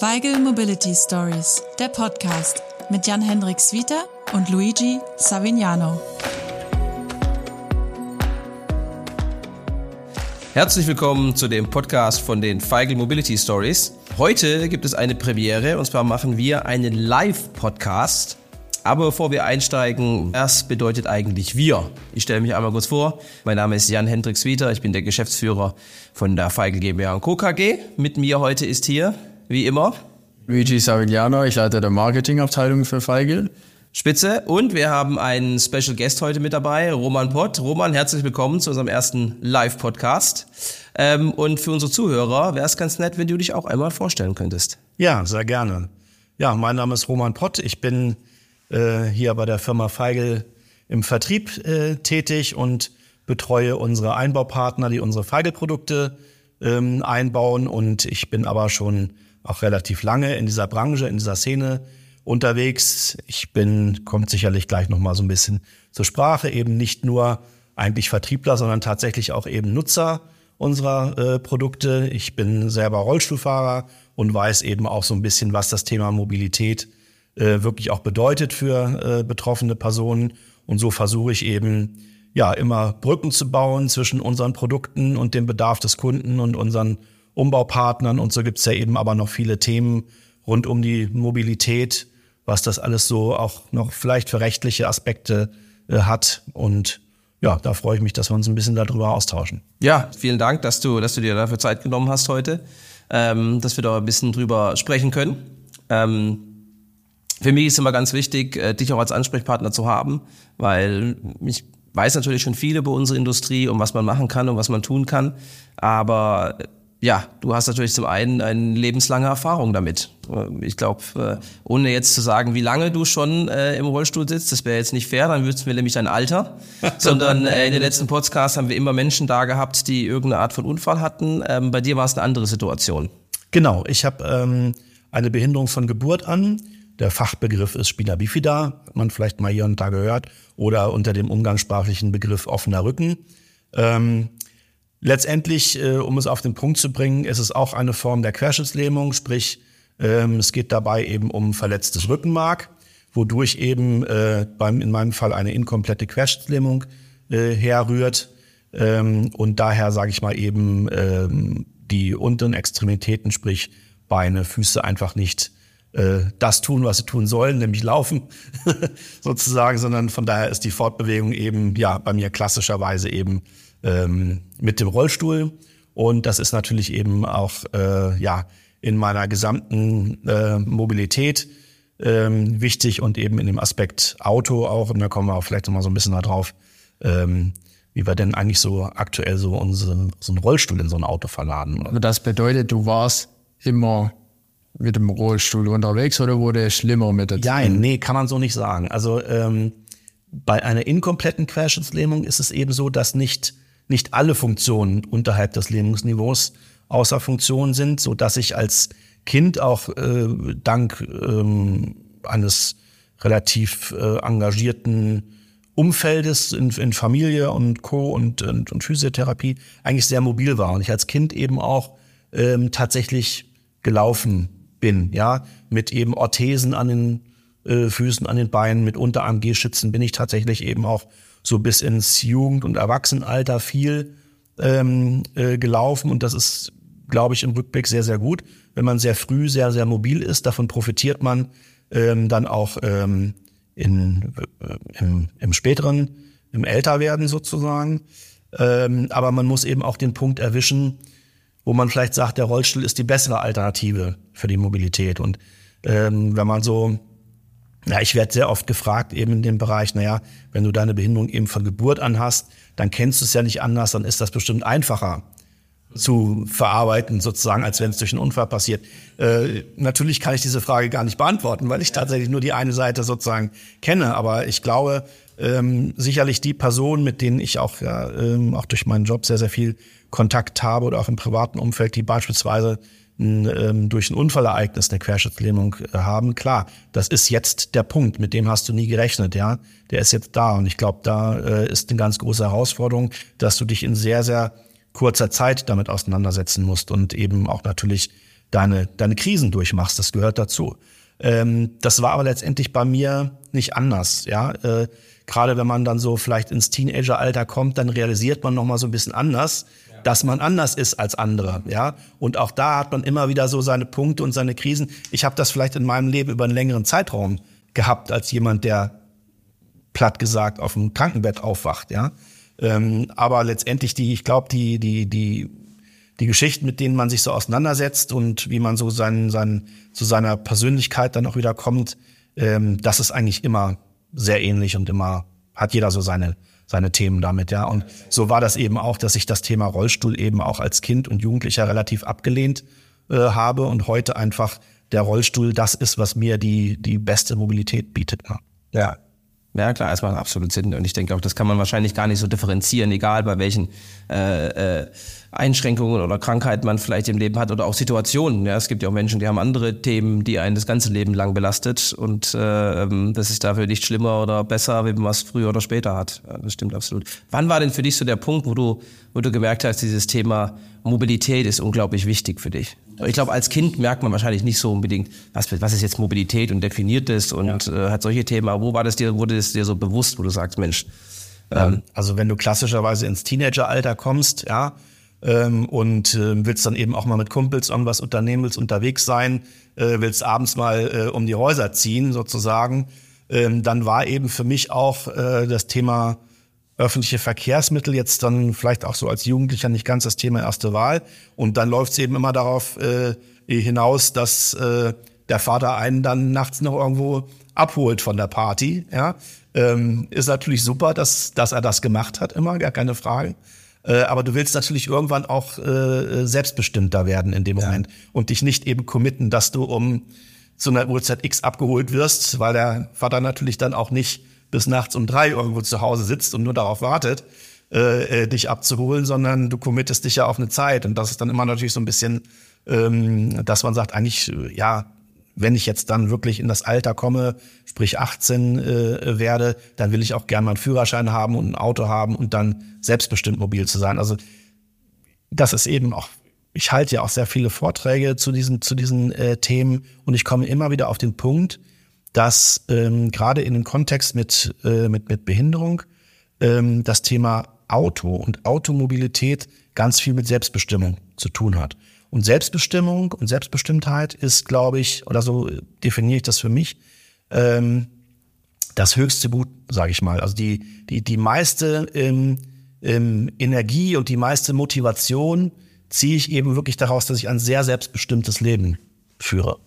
Weigel Mobility Stories, der Podcast mit Jan-Hendrik Swieter und Luigi Savignano. Herzlich willkommen zu dem Podcast von den Feigl Mobility Stories. Heute gibt es eine Premiere und zwar machen wir einen Live-Podcast. Aber bevor wir einsteigen, was bedeutet eigentlich wir? Ich stelle mich einmal kurz vor. Mein Name ist Jan Hendrik Swieter. Ich bin der Geschäftsführer von der Feigl GmbH Co. KG. Mit mir heute ist hier, wie immer, Luigi Savigliano. Ich leite der Marketingabteilung für Feigl. Spitze. Und wir haben einen Special Guest heute mit dabei, Roman Pott. Roman, herzlich willkommen zu unserem ersten Live-Podcast. Ähm, und für unsere Zuhörer wäre es ganz nett, wenn du dich auch einmal vorstellen könntest. Ja, sehr gerne. Ja, mein Name ist Roman Pott. Ich bin äh, hier bei der Firma Feigl im Vertrieb äh, tätig und betreue unsere Einbaupartner, die unsere Feigl-Produkte ähm, einbauen. Und ich bin aber schon auch relativ lange in dieser Branche, in dieser Szene unterwegs. Ich bin, kommt sicherlich gleich nochmal so ein bisschen zur Sprache, eben nicht nur eigentlich Vertriebler, sondern tatsächlich auch eben Nutzer unserer äh, Produkte. Ich bin selber Rollstuhlfahrer und weiß eben auch so ein bisschen, was das Thema Mobilität äh, wirklich auch bedeutet für äh, betroffene Personen. Und so versuche ich eben, ja, immer Brücken zu bauen zwischen unseren Produkten und dem Bedarf des Kunden und unseren Umbaupartnern. Und so gibt's ja eben aber noch viele Themen rund um die Mobilität, was das alles so auch noch vielleicht für rechtliche Aspekte äh, hat. Und ja, da freue ich mich, dass wir uns ein bisschen darüber austauschen. Ja, vielen Dank, dass du, dass du dir dafür Zeit genommen hast heute, ähm, dass wir da ein bisschen drüber sprechen können. Ähm, für mich ist immer ganz wichtig, äh, dich auch als Ansprechpartner zu haben, weil ich weiß natürlich schon viel über unsere Industrie und was man machen kann und was man tun kann. Aber ja, du hast natürlich zum einen eine lebenslange Erfahrung damit. Äh, ich glaube, ohne jetzt zu sagen, wie lange du schon äh, im Rollstuhl sitzt, das wäre jetzt nicht fair, dann würdest du mir nämlich dein Alter. Sondern äh, in den letzten Podcasts haben wir immer Menschen da gehabt, die irgendeine Art von Unfall hatten. Ähm, bei dir war es eine andere Situation. Genau, ich habe ähm, eine Behinderung von Geburt an der Fachbegriff ist Spina bifida, hat man vielleicht mal hier und da gehört, oder unter dem umgangssprachlichen Begriff offener Rücken. Ähm, letztendlich, äh, um es auf den Punkt zu bringen, ist es auch eine Form der Querschnittslähmung, sprich, ähm, es geht dabei eben um verletztes Rückenmark, wodurch eben äh, beim, in meinem Fall eine inkomplette Querschnittslähmung äh, herrührt. Ähm, und daher sage ich mal eben ähm, die unteren Extremitäten, sprich Beine, Füße einfach nicht äh, das tun, was sie tun sollen, nämlich laufen sozusagen, sondern von daher ist die Fortbewegung eben ja bei mir klassischerweise eben ähm, mit dem Rollstuhl und das ist natürlich eben auch äh, ja in meiner gesamten äh, Mobilität ähm, wichtig und eben in dem Aspekt Auto auch und da kommen wir auch vielleicht noch mal so ein bisschen darauf, ähm, wie wir denn eigentlich so aktuell so unseren so einen Rollstuhl in so ein Auto verladen. Also das bedeutet, du warst immer mit dem Rollstuhl unterwegs oder wurde es schlimmer mit der Ja, nee, kann man so nicht sagen. Also ähm, bei einer inkompletten Querschnittslähmung ist es eben so, dass nicht, nicht alle Funktionen unterhalb des Lähmungsniveaus außer Funktion sind, so dass ich als Kind auch äh, dank ähm, eines relativ äh, engagierten Umfeldes in, in Familie und Co. Und, und, und Physiotherapie eigentlich sehr mobil war und ich als Kind eben auch ähm, tatsächlich gelaufen bin, ja, mit eben Orthesen an den äh, Füßen, an den Beinen, mit Unterarm-G-Schützen bin ich tatsächlich eben auch so bis ins Jugend- und Erwachsenenalter viel ähm, äh, gelaufen und das ist, glaube ich, im Rückblick sehr, sehr gut. Wenn man sehr früh sehr, sehr mobil ist, davon profitiert man ähm, dann auch ähm, in, äh, im, im späteren, im Älterwerden sozusagen. Ähm, aber man muss eben auch den Punkt erwischen, wo man vielleicht sagt, der Rollstuhl ist die bessere Alternative für die Mobilität. Und ähm, wenn man so, ja, ich werde sehr oft gefragt, eben in dem Bereich, naja, wenn du deine Behinderung eben von Geburt an hast, dann kennst du es ja nicht anders, dann ist das bestimmt einfacher zu verarbeiten, sozusagen, als wenn es durch einen Unfall passiert. Äh, natürlich kann ich diese Frage gar nicht beantworten, weil ich tatsächlich nur die eine Seite sozusagen kenne. Aber ich glaube, ähm, sicherlich die Personen, mit denen ich auch, ja, ähm, auch durch meinen Job sehr, sehr viel Kontakt habe oder auch im privaten Umfeld, die beispielsweise ähm, durch ein Unfallereignis eine Querschnittslähmung äh, haben. Klar, das ist jetzt der Punkt, mit dem hast du nie gerechnet, ja. Der ist jetzt da und ich glaube, da äh, ist eine ganz große Herausforderung, dass du dich in sehr, sehr kurzer Zeit damit auseinandersetzen musst und eben auch natürlich deine, deine Krisen durchmachst. Das gehört dazu. Ähm, das war aber letztendlich bei mir nicht anders. Ja, äh, gerade wenn man dann so vielleicht ins Teenageralter kommt, dann realisiert man noch mal so ein bisschen anders. Dass man anders ist als andere. Ja, und auch da hat man immer wieder so seine Punkte und seine Krisen. Ich habe das vielleicht in meinem Leben über einen längeren Zeitraum gehabt als jemand, der platt gesagt auf dem Krankenbett aufwacht. Ja, ähm, aber letztendlich die, ich glaube, die die die die Geschichten, mit denen man sich so auseinandersetzt und wie man so sein, sein, zu seiner Persönlichkeit dann auch wieder kommt, ähm, das ist eigentlich immer sehr ähnlich und immer hat jeder so seine, seine Themen damit, ja. Und so war das eben auch, dass ich das Thema Rollstuhl eben auch als Kind und Jugendlicher relativ abgelehnt äh, habe und heute einfach der Rollstuhl das ist, was mir die, die beste Mobilität bietet. Ne? Ja, ja, klar, es macht absolut Sinn. Und ich denke auch, das kann man wahrscheinlich gar nicht so differenzieren, egal bei welchen äh, äh, Einschränkungen oder Krankheiten man vielleicht im Leben hat oder auch Situationen. Ja, es gibt ja auch Menschen, die haben andere Themen, die einen das ganze Leben lang belastet. Und äh, ähm, das ist dafür nicht schlimmer oder besser, wie man es früher oder später hat. Ja, das stimmt absolut. Wann war denn für dich so der Punkt, wo du, wo du gemerkt hast, dieses Thema Mobilität ist unglaublich wichtig für dich? Ich glaube, als Kind merkt man wahrscheinlich nicht so unbedingt, was, was ist jetzt Mobilität und definiert das und ja. äh, hat solche Themen. Aber wo war das dir, wurde es dir so bewusst, wo du sagst, Mensch? Ähm, also wenn du klassischerweise ins Teenageralter kommst, ja, ähm, und äh, willst dann eben auch mal mit Kumpels irgendwas unternehmen, willst unterwegs sein, äh, willst abends mal äh, um die Häuser ziehen sozusagen, ähm, dann war eben für mich auch äh, das Thema öffentliche Verkehrsmittel jetzt dann vielleicht auch so als Jugendlicher nicht ganz das Thema erste Wahl. Und dann läuft es eben immer darauf äh, hinaus, dass äh, der Vater einen dann nachts noch irgendwo abholt von der Party. Ja, ähm, ist natürlich super, dass dass er das gemacht hat, immer gar keine Frage. Äh, aber du willst natürlich irgendwann auch äh, selbstbestimmter werden in dem Moment ja. und dich nicht eben committen, dass du um zu einer Uhrzeit X abgeholt wirst, weil der Vater natürlich dann auch nicht bis nachts um drei irgendwo zu Hause sitzt und nur darauf wartet, äh, äh, dich abzuholen, sondern du committest dich ja auf eine Zeit. Und das ist dann immer natürlich so ein bisschen, ähm, dass man sagt, eigentlich, äh, ja, wenn ich jetzt dann wirklich in das Alter komme, sprich 18 äh, werde, dann will ich auch gerne mal einen Führerschein haben und ein Auto haben und dann selbstbestimmt mobil zu sein. Also das ist eben auch, ich halte ja auch sehr viele Vorträge zu diesen, zu diesen äh, Themen und ich komme immer wieder auf den Punkt, dass ähm, gerade in dem Kontext mit, äh, mit, mit Behinderung ähm, das Thema Auto und Automobilität ganz viel mit Selbstbestimmung zu tun hat. Und Selbstbestimmung und Selbstbestimmtheit ist, glaube ich, oder so definiere ich das für mich, ähm, das höchste Gut, sage ich mal. Also die, die, die meiste ähm, ähm, Energie und die meiste Motivation ziehe ich eben wirklich daraus, dass ich ein sehr selbstbestimmtes Leben führe.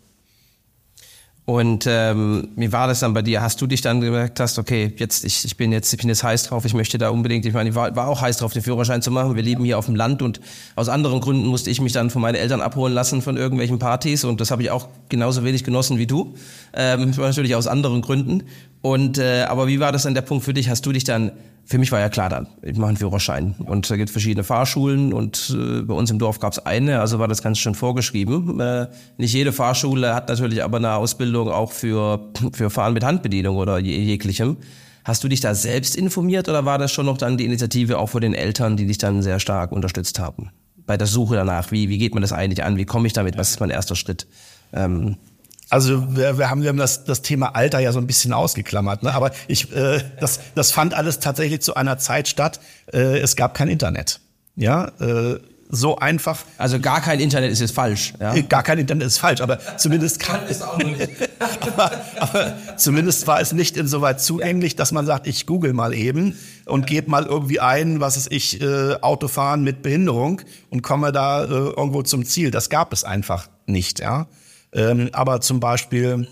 Und ähm, wie war das dann bei dir? Hast du dich dann gemerkt, hast, okay, jetzt ich, ich bin jetzt ich bin jetzt heiß drauf, ich möchte da unbedingt, ich meine, ich war, war auch heiß drauf, den Führerschein zu machen. Wir leben hier auf dem Land und aus anderen Gründen musste ich mich dann von meinen Eltern abholen lassen von irgendwelchen Partys und das habe ich auch genauso wenig genossen wie du. Ähm, natürlich aus anderen Gründen. Und äh, aber wie war das dann der Punkt für dich? Hast du dich dann für mich war ja klar dann, ich mache einen Führerschein. Und da gibt es verschiedene Fahrschulen und äh, bei uns im Dorf gab es eine, also war das ganz schön vorgeschrieben. Äh, nicht jede Fahrschule hat natürlich aber eine Ausbildung auch für, für Fahren mit Handbedienung oder jeglichem. Hast du dich da selbst informiert oder war das schon noch dann die Initiative auch von den Eltern, die dich dann sehr stark unterstützt haben? Bei der Suche danach, wie, wie geht man das eigentlich an? Wie komme ich damit? Was ist mein erster Schritt? Ähm, also wir, wir haben, wir haben das, das Thema Alter ja so ein bisschen ausgeklammert, ne? aber ich, äh, das, das fand alles tatsächlich zu einer Zeit statt. Äh, es gab kein Internet. Ja, äh, so einfach. Also gar kein Internet ist jetzt falsch. Ja? Gar kein Internet ist falsch, aber zumindest kann ist auch nicht. aber, aber zumindest war es nicht insoweit zugänglich, dass man sagt, ich google mal eben und gebe mal irgendwie ein, was ist ich äh, Autofahren mit Behinderung und komme da äh, irgendwo zum Ziel. Das gab es einfach nicht. Ja. Ähm, aber zum Beispiel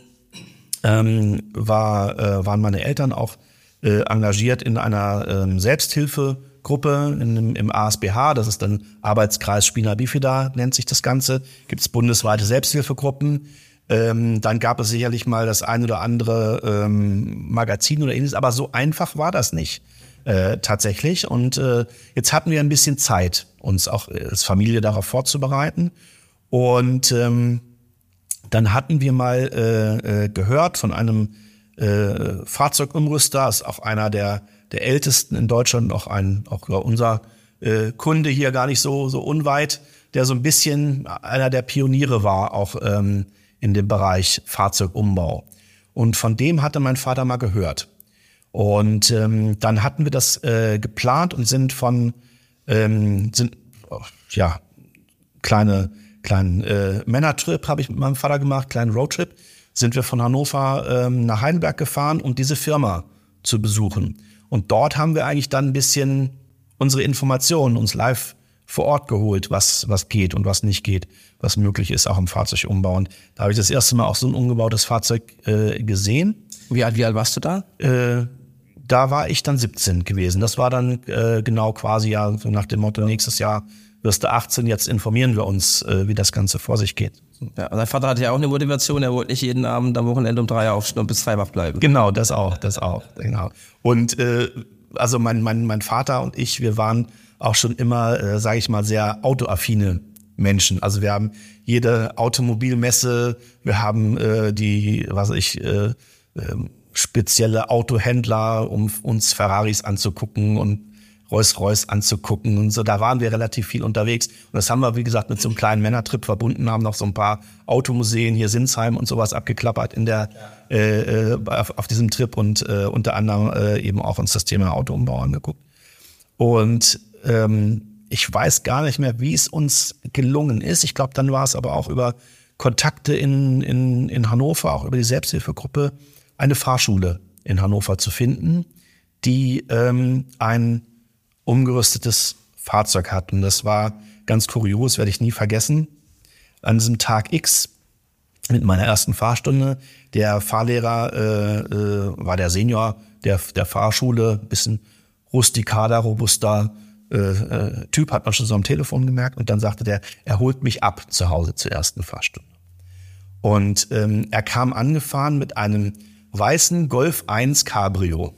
ähm, war, äh, waren meine Eltern auch äh, engagiert in einer ähm, Selbsthilfegruppe in, im ASBH, das ist dann Arbeitskreis Spina Bifida, nennt sich das Ganze. Gibt es bundesweite Selbsthilfegruppen. Ähm, dann gab es sicherlich mal das ein oder andere ähm, Magazin oder ähnliches, aber so einfach war das nicht. Äh, tatsächlich. Und äh, jetzt hatten wir ein bisschen Zeit, uns auch als Familie darauf vorzubereiten. Und ähm, dann hatten wir mal äh, äh, gehört von einem äh, Fahrzeugumrüster, ist auch einer der, der ältesten in Deutschland, auch ein, auch unser äh, Kunde hier gar nicht so, so unweit. der so ein bisschen einer der Pioniere war, auch ähm, in dem Bereich Fahrzeugumbau. Und von dem hatte mein Vater mal gehört. Und ähm, dann hatten wir das äh, geplant und sind von ähm, sind ja kleine kleinen äh, Männertrip habe ich mit meinem Vater gemacht, kleinen Roadtrip, sind wir von Hannover ähm, nach Heidelberg gefahren, um diese Firma zu besuchen. Und dort haben wir eigentlich dann ein bisschen unsere Informationen uns live vor Ort geholt, was, was geht und was nicht geht, was möglich ist, auch im Fahrzeugumbau. Und da habe ich das erste Mal auch so ein umgebautes Fahrzeug äh, gesehen. Wie alt, wie alt warst du da? Äh, da war ich dann 17 gewesen. Das war dann äh, genau quasi ja so nach dem Motto, nächstes Jahr wirst du 18, jetzt informieren wir uns, äh, wie das Ganze vor sich geht. Ja, dein Vater hatte ja auch eine Motivation, er wollte nicht jeden Abend am Wochenende um drei aufstehen und bis zwei wach bleiben. Genau, das auch, das auch, genau. Und äh, also mein, mein, mein Vater und ich, wir waren auch schon immer, äh, sage ich mal, sehr autoaffine Menschen. Also wir haben jede Automobilmesse, wir haben äh, die, was ich, äh, äh, spezielle Autohändler, um uns Ferraris anzugucken und Rolls-Royce anzugucken und so. Da waren wir relativ viel unterwegs. Und das haben wir, wie gesagt, mit so einem kleinen Männertrip verbunden, haben noch so ein paar Automuseen hier Sinsheim und sowas abgeklappert in der, äh, äh, auf, auf diesem Trip und äh, unter anderem äh, eben auch uns das Thema Autoumbau angeguckt. Und ähm, ich weiß gar nicht mehr, wie es uns gelungen ist. Ich glaube, dann war es aber auch über Kontakte in, in, in Hannover, auch über die Selbsthilfegruppe, eine Fahrschule in Hannover zu finden, die ähm, ein umgerüstetes Fahrzeug hat. Und das war ganz kurios, werde ich nie vergessen. An diesem Tag X mit meiner ersten Fahrstunde, der Fahrlehrer äh, äh, war der Senior der, der Fahrschule, bisschen rustikaler, robuster äh, äh, Typ, hat man schon so am Telefon gemerkt. Und dann sagte der, er holt mich ab zu Hause zur ersten Fahrstunde. Und ähm, er kam angefahren mit einem weißen Golf 1 Cabrio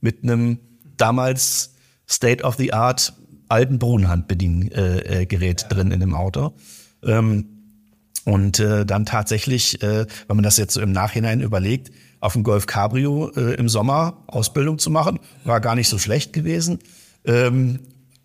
mit einem damals State of the Art alten Brunnenhandbediengerät äh, ja. drin in dem Auto. Ähm, und äh, dann tatsächlich, äh, wenn man das jetzt so im Nachhinein überlegt, auf dem Golf Cabrio äh, im Sommer Ausbildung zu machen, war gar nicht so schlecht gewesen. Ähm,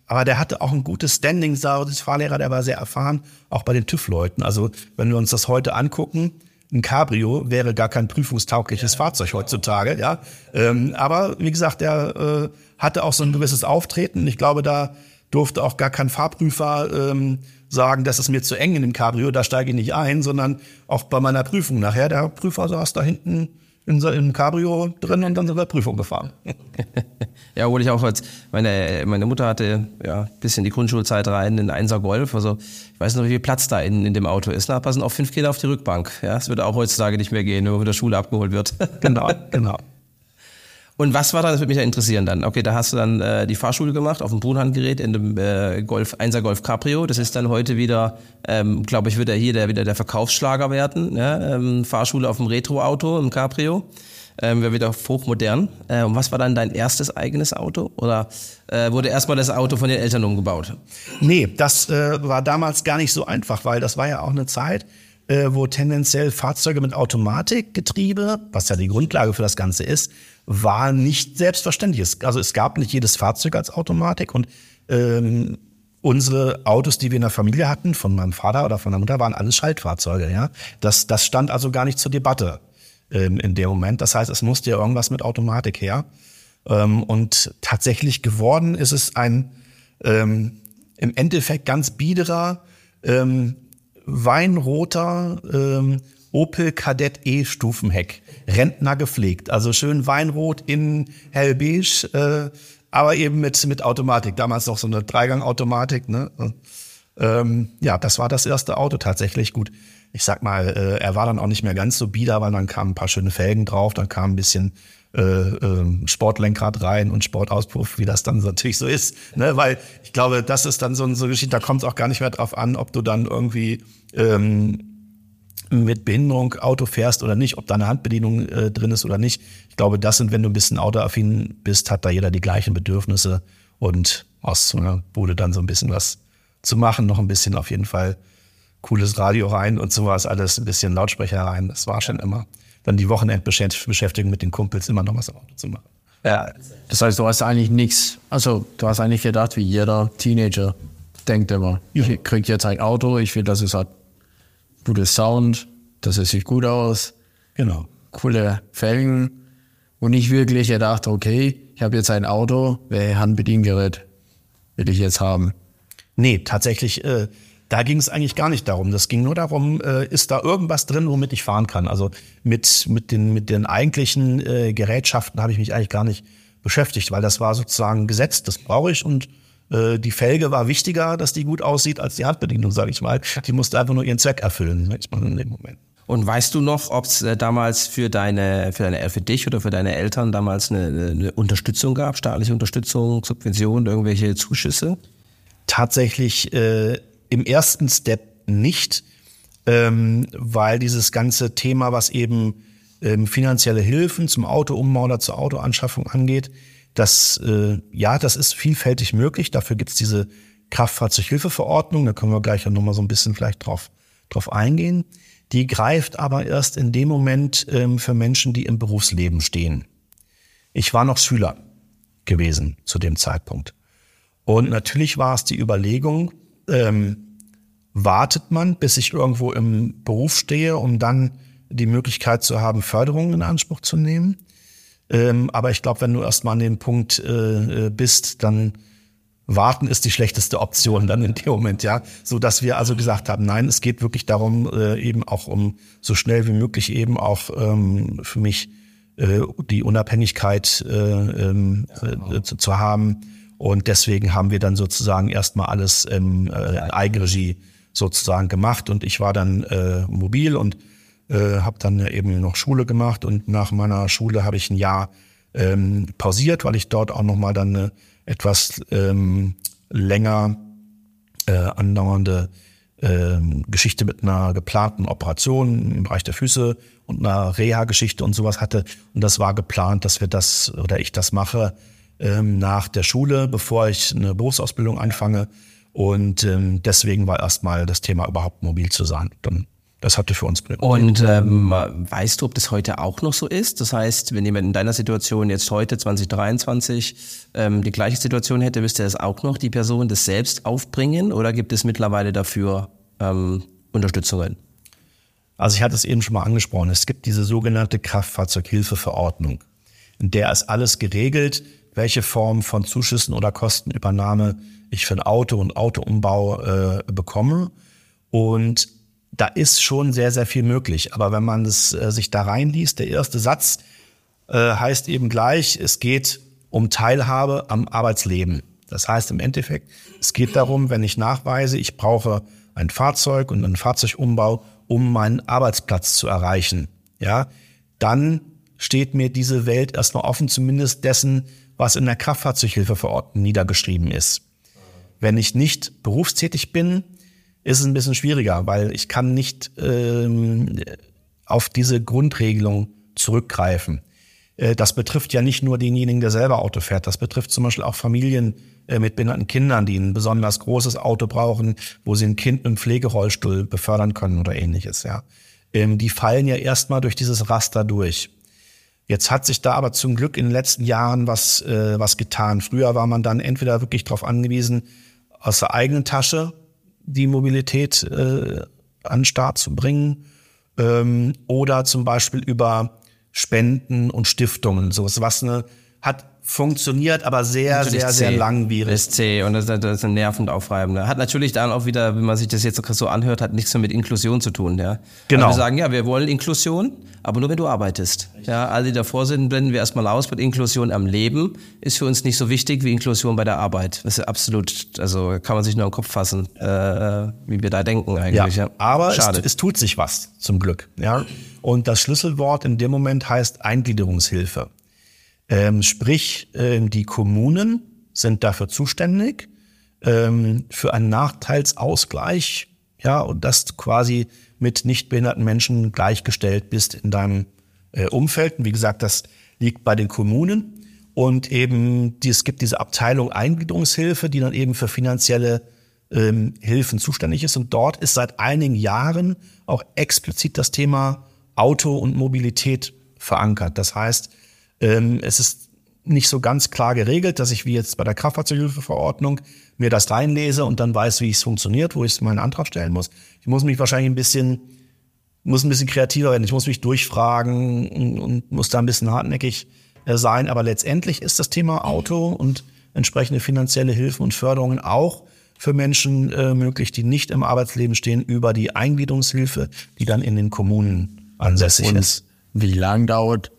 aber der hatte auch ein gutes Standing, das Fahrlehrer, der war sehr erfahren, auch bei den TÜV-Leuten. Also wenn wir uns das heute angucken, ein Cabrio wäre gar kein prüfungstaugliches ja. Fahrzeug heutzutage, ja. Ähm, aber wie gesagt, der äh, hatte auch so ein gewisses Auftreten. Ich glaube, da durfte auch gar kein Fahrprüfer ähm, sagen, das ist mir zu eng in dem Cabrio, da steige ich nicht ein, sondern auch bei meiner Prüfung nachher, der Prüfer saß da hinten in so einem Cabrio drin und dann sind wir Prüfung gefahren. ja, obwohl ich auch als meine, meine Mutter hatte ja ein bisschen die Grundschulzeit rein in Einser Golf. Also ich weiß noch, wie viel Platz da in, in dem Auto ist. Da passen auch fünf Kinder auf die Rückbank. Ja, es wird auch heutzutage nicht mehr gehen, wenn man von der Schule abgeholt wird. genau, genau. Und was war da, das würde mich ja interessieren dann. Okay, da hast du dann äh, die Fahrschule gemacht auf dem Brunhandgerät in dem äh, Golf 1er Golf Cabrio. Das ist dann heute wieder, ähm, glaube ich, wird er hier der, wieder der Verkaufsschlager werden. Ja? Ähm, Fahrschule auf dem Retro-Auto im Cabrio. Ähm, wäre wieder hochmodern. Äh, und was war dann dein erstes eigenes Auto? Oder äh, wurde erstmal das Auto von den Eltern umgebaut? Nee, das äh, war damals gar nicht so einfach, weil das war ja auch eine Zeit, äh, wo tendenziell Fahrzeuge mit Automatikgetriebe, was ja die Grundlage für das Ganze ist, war nicht selbstverständlich. Also es gab nicht jedes Fahrzeug als Automatik und ähm, unsere Autos, die wir in der Familie hatten, von meinem Vater oder von der Mutter, waren alles Schaltfahrzeuge. Ja, das, das stand also gar nicht zur Debatte ähm, in dem Moment. Das heißt, es musste ja irgendwas mit Automatik her. Ähm, und tatsächlich geworden ist es ein ähm, im Endeffekt ganz biederer ähm, weinroter ähm, Opel Kadett E Stufenheck. Rentner gepflegt. Also schön Weinrot in hellbeige, äh, aber eben mit, mit Automatik. Damals noch so eine Dreigang-Automatik. Ne? Ähm, ja, das war das erste Auto tatsächlich. Gut, ich sag mal, äh, er war dann auch nicht mehr ganz so bieder, weil dann kamen ein paar schöne Felgen drauf, dann kam ein bisschen äh, äh, Sportlenkrad rein und Sportauspuff, wie das dann natürlich so ist. Ne? Weil ich glaube, das ist dann so, so eine Geschichte, da kommt es auch gar nicht mehr drauf an, ob du dann irgendwie ähm, mit Behinderung Auto fährst oder nicht, ob da eine Handbedienung äh, drin ist oder nicht. Ich glaube, das sind, wenn du ein bisschen autoaffin bist, hat da jeder die gleichen Bedürfnisse und aus so einer Bude dann so ein bisschen was zu machen, noch ein bisschen auf jeden Fall cooles Radio rein und sowas, alles ein bisschen Lautsprecher rein. Das war schon immer. Dann die Wochenendbeschäftigung mit den Kumpels immer noch was im Auto zu machen. Ja, das heißt, du hast eigentlich nichts, also du hast eigentlich gedacht, wie jeder Teenager, denkt immer, Ja. ich krieg jetzt ein Auto, ich will, dass es hat gutes Sound, dass es sieht gut aus, Genau. coole Felgen. Und nicht wirklich gedacht, okay, ich habe jetzt ein Auto, welche Handbediengerät will ich jetzt haben? Nee, tatsächlich, äh, da ging es eigentlich gar nicht darum. Das ging nur darum, äh, ist da irgendwas drin, womit ich fahren kann. Also mit, mit, den, mit den eigentlichen äh, Gerätschaften habe ich mich eigentlich gar nicht beschäftigt, weil das war sozusagen Gesetz, das brauche ich und äh, die Felge war wichtiger, dass die gut aussieht, als die Handbedienung, sage ich mal. Die musste einfach nur ihren Zweck erfüllen, sag ich mal, in dem Moment. Und weißt du noch, ob es äh, damals für deine, für deine, für dich oder für deine Eltern damals eine, eine- eine Unterstützung gab, staatliche Unterstützung, Subventionen, irgendwelche Zuschüsse? Tatsächlich äh, im ersten Step nicht, ähm, weil dieses ganze Thema, was eben ähm, finanzielle Hilfen zum Autoumbau oder zur Autoanschaffung angeht, das äh, ja, das ist vielfältig möglich. Dafür gibt's diese Kraftfahrzeughilfeverordnung, da können wir gleich noch mal so ein bisschen vielleicht drauf, drauf eingehen. Die greift aber erst in dem Moment ähm, für Menschen, die im Berufsleben stehen. Ich war noch Schüler gewesen zu dem Zeitpunkt. Und natürlich war es die Überlegung, ähm, wartet man, bis ich irgendwo im Beruf stehe, um dann die Möglichkeit zu haben, Förderungen in Anspruch zu nehmen. Ähm, aber ich glaube, wenn du erstmal an dem Punkt äh, äh, bist, dann warten ist die schlechteste Option dann in dem Moment, ja. So dass wir also gesagt haben, nein, es geht wirklich darum, äh, eben auch um so schnell wie möglich eben auch ähm, für mich äh, die Unabhängigkeit äh, ähm, äh, zu, zu haben. Und deswegen haben wir dann sozusagen erstmal alles im äh, in Eigenregie sozusagen gemacht. Und ich war dann äh, mobil und äh, habe dann eben noch Schule gemacht. Und nach meiner Schule habe ich ein Jahr ähm, pausiert, weil ich dort auch nochmal dann eine etwas ähm, länger äh, andauernde ähm, Geschichte mit einer geplanten Operation im Bereich der Füße und einer Reha-Geschichte und sowas hatte. Und das war geplant, dass wir das oder ich das mache ähm, nach der Schule, bevor ich eine Berufsausbildung anfange. Und ähm, deswegen war erstmal das Thema überhaupt mobil zu sein. Dann, das hatte für uns Und ähm, weißt du, ob das heute auch noch so ist? Das heißt, wenn jemand in deiner Situation jetzt heute 2023 ähm, die gleiche Situation hätte, müsste das auch noch die Person das selbst aufbringen oder gibt es mittlerweile dafür ähm, Unterstützungen? Also ich hatte es eben schon mal angesprochen. Es gibt diese sogenannte Kraftfahrzeughilfeverordnung. In der ist alles geregelt, welche Form von Zuschüssen oder Kostenübernahme ich für ein Auto und Autoumbau äh, bekomme. Und da ist schon sehr, sehr viel möglich. Aber wenn man das, äh, sich da reinliest, der erste Satz äh, heißt eben gleich, es geht um Teilhabe am Arbeitsleben. Das heißt im Endeffekt, es geht darum, wenn ich nachweise, ich brauche ein Fahrzeug und einen Fahrzeugumbau, um meinen Arbeitsplatz zu erreichen, ja, dann steht mir diese Welt erstmal offen, zumindest dessen, was in der Kraftfahrzeughilfeverordnung niedergeschrieben ist. Wenn ich nicht berufstätig bin, ist es ein bisschen schwieriger, weil ich kann nicht ähm, auf diese Grundregelung zurückgreifen. Äh, das betrifft ja nicht nur denjenigen, der selber Auto fährt. Das betrifft zum Beispiel auch Familien äh, mit behinderten Kindern, die ein besonders großes Auto brauchen, wo sie ein Kind mit einem Pflegerollstuhl befördern können oder ähnliches. Ja, ähm, die fallen ja erstmal durch dieses Raster durch. Jetzt hat sich da aber zum Glück in den letzten Jahren was, äh, was getan. Früher war man dann entweder wirklich darauf angewiesen, aus der eigenen Tasche die Mobilität äh, an den Start zu bringen ähm, oder zum Beispiel über Spenden und Stiftungen. Sowas, was eine, hat funktioniert, aber sehr, Natürlich sehr, sehr zäh. langwierig. Ist zäh und das, das ist nervend aufreibend. Hat natürlich dann auch wieder, wenn man sich das jetzt so anhört, hat nichts mehr mit Inklusion zu tun. Ja? Genau. Also wir sagen, ja, wir wollen Inklusion, aber nur wenn du arbeitest. Ja, alle, die davor sind, blenden wir erstmal aus. Mit Inklusion am Leben ist für uns nicht so wichtig wie Inklusion bei der Arbeit. Das ist absolut, also kann man sich nur im Kopf fassen, äh, wie wir da denken eigentlich. Ja, Aber es, Schade. es tut sich was, zum Glück. Ja? Und das Schlüsselwort in dem Moment heißt Eingliederungshilfe. Ähm, sprich, ähm, die Kommunen sind dafür zuständig, ähm, für einen Nachteilsausgleich, ja, und dass du quasi mit nicht behinderten Menschen gleichgestellt bist in deinem äh, Umfeld. Und wie gesagt, das liegt bei den Kommunen. Und eben, die, es gibt diese Abteilung Eingliederungshilfe, die dann eben für finanzielle ähm, Hilfen zuständig ist. Und dort ist seit einigen Jahren auch explizit das Thema Auto und Mobilität verankert. Das heißt, ähm, es ist nicht so ganz klar geregelt, dass ich wie jetzt bei der Kraftfahrzeughilfeverordnung mir das reinlese und dann weiß, wie es funktioniert, wo ich meinen Antrag stellen muss. Ich muss mich wahrscheinlich ein bisschen, muss ein bisschen kreativer werden. Ich muss mich durchfragen und, und muss da ein bisschen hartnäckig äh, sein. Aber letztendlich ist das Thema Auto und entsprechende finanzielle Hilfen und Förderungen auch für Menschen äh, möglich, die nicht im Arbeitsleben stehen, über die Eingliederungshilfe, die dann in den Kommunen ansässig Und ist. wie lang dauert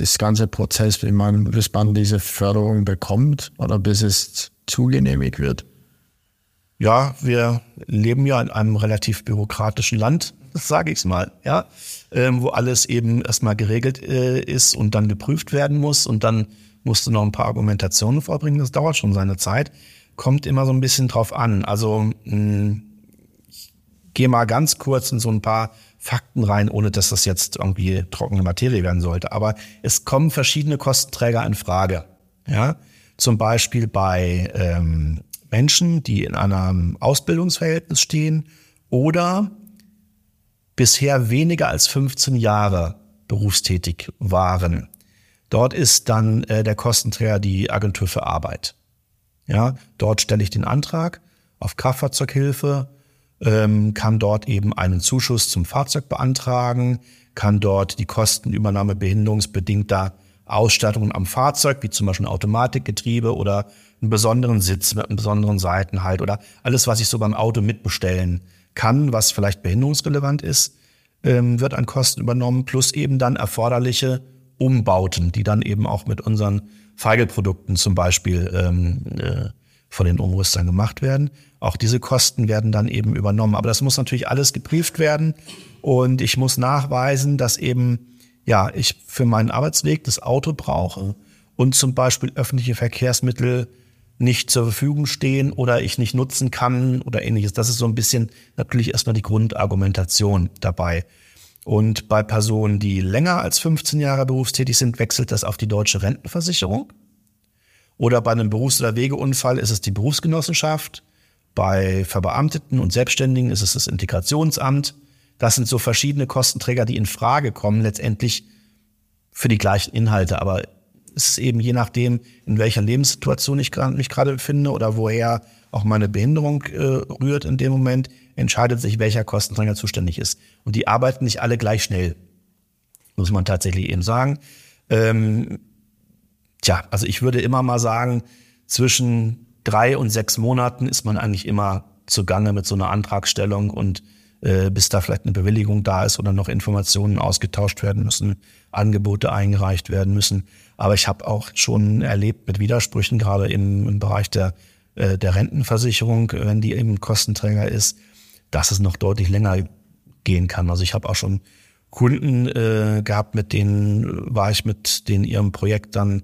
das ganze Prozess, wenn man, bis man diese Förderung bekommt oder bis es zugenehmigt wird? Ja, wir leben ja in einem relativ bürokratischen Land, sage ich mal, ja, ähm, wo alles eben erstmal geregelt äh, ist und dann geprüft werden muss und dann musst du noch ein paar Argumentationen vorbringen. Das dauert schon seine Zeit. Kommt immer so ein bisschen drauf an. Also mh, ich gehe mal ganz kurz in so ein paar Fakten rein, ohne dass das jetzt irgendwie trockene Materie werden sollte. Aber es kommen verschiedene Kostenträger in Frage. Ja, zum Beispiel bei ähm, Menschen, die in einem Ausbildungsverhältnis stehen oder bisher weniger als 15 Jahre berufstätig waren. Dort ist dann äh, der Kostenträger die Agentur für Arbeit. Ja, dort stelle ich den Antrag auf Kraftfahrzeughilfe, ähm, kann dort eben einen Zuschuss zum Fahrzeug beantragen, kann dort die Kostenübernahme behinderungsbedingter Ausstattungen am Fahrzeug, wie zum Beispiel ein Automatikgetriebe oder einen besonderen Sitz mit einem besonderen Seitenhalt oder alles, was ich so beim Auto mitbestellen kann, was vielleicht behinderungsrelevant ist, ähm, wird an Kosten übernommen, plus eben dann erforderliche Umbauten, die dann eben auch mit unseren Feigelprodukten zum Beispiel ähm, äh, von den Umrüstern gemacht werden. Auch diese Kosten werden dann eben übernommen. Aber das muss natürlich alles geprüft werden und ich muss nachweisen, dass eben ja ich für meinen Arbeitsweg das Auto brauche und zum Beispiel öffentliche Verkehrsmittel nicht zur Verfügung stehen oder ich nicht nutzen kann oder ähnliches. Das ist so ein bisschen natürlich erstmal die Grundargumentation dabei. Und bei Personen, die länger als 15 Jahre berufstätig sind, wechselt das auf die deutsche Rentenversicherung. Oder bei einem Berufs- oder Wegeunfall ist es die Berufsgenossenschaft. Bei Verbeamteten und Selbstständigen ist es das Integrationsamt. Das sind so verschiedene Kostenträger, die in Frage kommen, letztendlich für die gleichen Inhalte. Aber es ist eben je nachdem, in welcher Lebenssituation ich mich gerade befinde oder woher auch meine Behinderung äh, rührt in dem Moment, entscheidet sich, welcher Kostenträger zuständig ist. Und die arbeiten nicht alle gleich schnell, muss man tatsächlich eben sagen. Ähm, tja, also ich würde immer mal sagen, zwischen drei und sechs Monaten ist man eigentlich immer zugange mit so einer Antragstellung und äh, bis da vielleicht eine Bewilligung da ist oder noch Informationen ausgetauscht werden müssen, Angebote eingereicht werden müssen. Aber ich habe auch schon erlebt mit Widersprüchen, gerade im, im Bereich der, äh, der Rentenversicherung, wenn die eben Kostenträger ist, dass es noch deutlich länger gehen kann. Also ich habe auch schon Kunden äh, gehabt, mit denen war ich mit denen ihrem Projekt dann,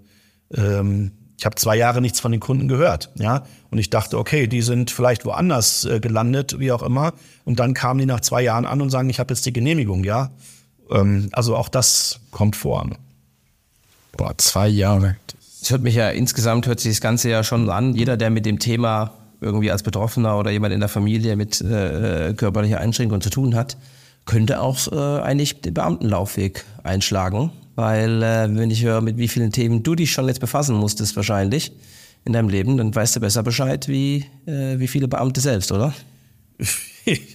ähm, ich habe zwei Jahre nichts von den Kunden gehört, ja. Und ich dachte, okay, die sind vielleicht woanders äh, gelandet, wie auch immer. Und dann kamen die nach zwei Jahren an und sagen, ich habe jetzt die Genehmigung, ja. Ähm, also auch das kommt vor. Ne? Boah, zwei Jahre. Es hört mich ja insgesamt hört sich das Ganze ja schon an. Jeder, der mit dem Thema irgendwie als Betroffener oder jemand in der Familie mit äh, körperlicher Einschränkung zu tun hat, könnte auch äh, eigentlich den Beamtenlaufweg einschlagen. Weil äh, wenn ich höre, mit wie vielen Themen du dich schon jetzt befassen musstest wahrscheinlich in deinem Leben, dann weißt du besser Bescheid wie, äh, wie viele Beamte selbst, oder?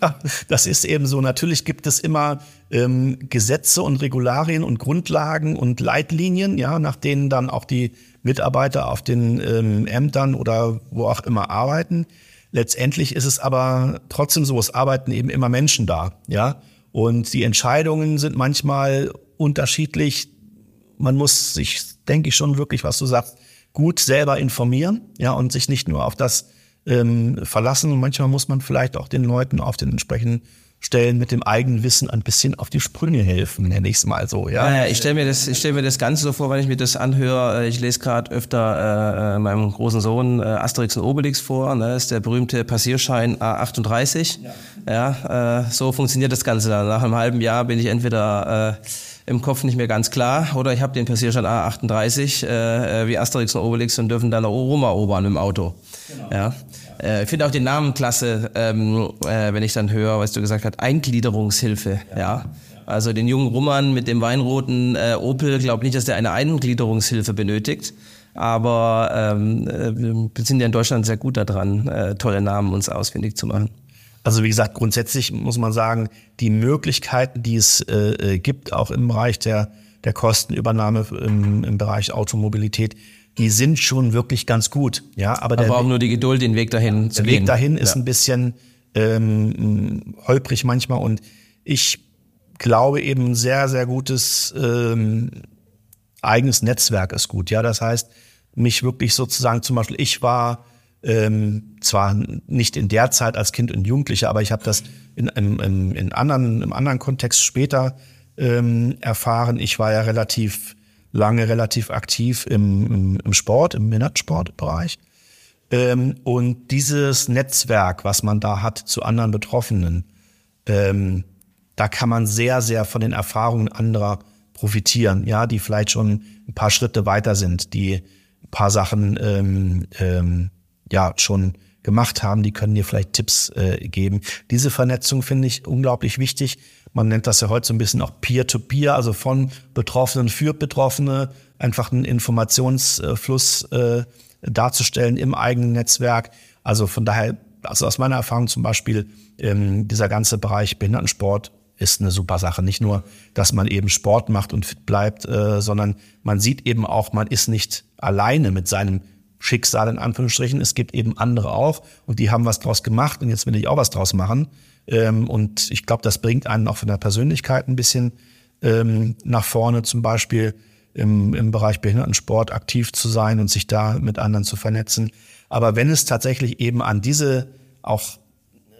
Ja, das ist eben so. Natürlich gibt es immer ähm, Gesetze und Regularien und Grundlagen und Leitlinien, ja, nach denen dann auch die Mitarbeiter auf den ähm, Ämtern oder wo auch immer arbeiten. Letztendlich ist es aber trotzdem so, es arbeiten eben immer Menschen da, ja. Und die Entscheidungen sind manchmal unterschiedlich. Man muss sich, denke ich schon wirklich, was du sagst, gut selber informieren, ja, und sich nicht nur auf das ähm, verlassen. Und manchmal muss man vielleicht auch den Leuten auf den entsprechenden Stellen mit dem eigenen Wissen ein bisschen auf die Sprünge helfen, nenne ich es mal so. Ja, ja, ich stelle mir das, ich stelle mir das Ganze so vor, wenn ich mir das anhöre. Ich lese gerade öfter äh, meinem großen Sohn äh, Asterix und Obelix vor. Ne? Das ist der berühmte Passierschein A38. Ja, ja äh, so funktioniert das Ganze. Dann. Nach einem halben Jahr bin ich entweder äh, im Kopf nicht mehr ganz klar oder ich habe den Passierschein A38 äh, wie Asterix und Obelix und dürfen dann Rom erobern im Auto. Genau. Ja. Äh, ich finde auch den Namen klasse, ähm, äh, wenn ich dann höre, was du gesagt hast, Eingliederungshilfe. Ja. ja. Also den jungen Roman mit dem weinroten äh, Opel, glaube nicht, dass der eine Eingliederungshilfe benötigt. Aber ähm, äh, wir sind ja in Deutschland sehr gut daran, äh, tolle Namen uns ausfindig zu machen. Also wie gesagt, grundsätzlich muss man sagen, die Möglichkeiten, die es äh, äh gibt, auch im Bereich der, der Kostenübernahme im, im Bereich Automobilität, die sind schon wirklich ganz gut. Ja, aber, aber auch nur die Geduld, den Weg dahin zu gehen. Der Weg dahin ist ja. ein bisschen ähm, holprig manchmal und ich glaube eben ein sehr, sehr gutes ähm, eigenes Netzwerk ist gut. Ja, das heißt, mich wirklich sozusagen zum Beispiel, ich war ähm, zwar nicht in der Zeit als Kind und Jugendlicher, aber ich habe das in, in, in, anderen, im anderen Kontext später ähm, erfahren. Ich war ja relativ lange relativ aktiv im, im, im Sport, im Minatsportbereich. Ähm, und dieses Netzwerk, was man da hat zu anderen Betroffenen, ähm, da kann man sehr, sehr von den Erfahrungen anderer profitieren, ja, die vielleicht schon ein paar Schritte weiter sind, die ein paar Sachen ähm, ähm, ja schon gemacht haben, die können dir vielleicht Tipps äh, geben. Diese Vernetzung finde ich unglaublich wichtig. Man nennt das ja heute so ein bisschen auch Peer-to-Peer, -Peer, also von Betroffenen für Betroffene, einfach einen Informationsfluss äh, darzustellen im eigenen Netzwerk. Also von daher, also aus meiner Erfahrung zum Beispiel, ähm, dieser ganze Bereich Behindertensport ist eine super Sache. Nicht nur, dass man eben Sport macht und fit bleibt, äh, sondern man sieht eben auch, man ist nicht alleine mit seinem Schicksal in Anführungsstrichen. Es gibt eben andere auch und die haben was draus gemacht und jetzt will ich auch was draus machen. Ähm, und ich glaube, das bringt einen auch von der Persönlichkeit ein bisschen ähm, nach vorne, zum Beispiel im, im Bereich Behindertensport aktiv zu sein und sich da mit anderen zu vernetzen. Aber wenn es tatsächlich eben an diese auch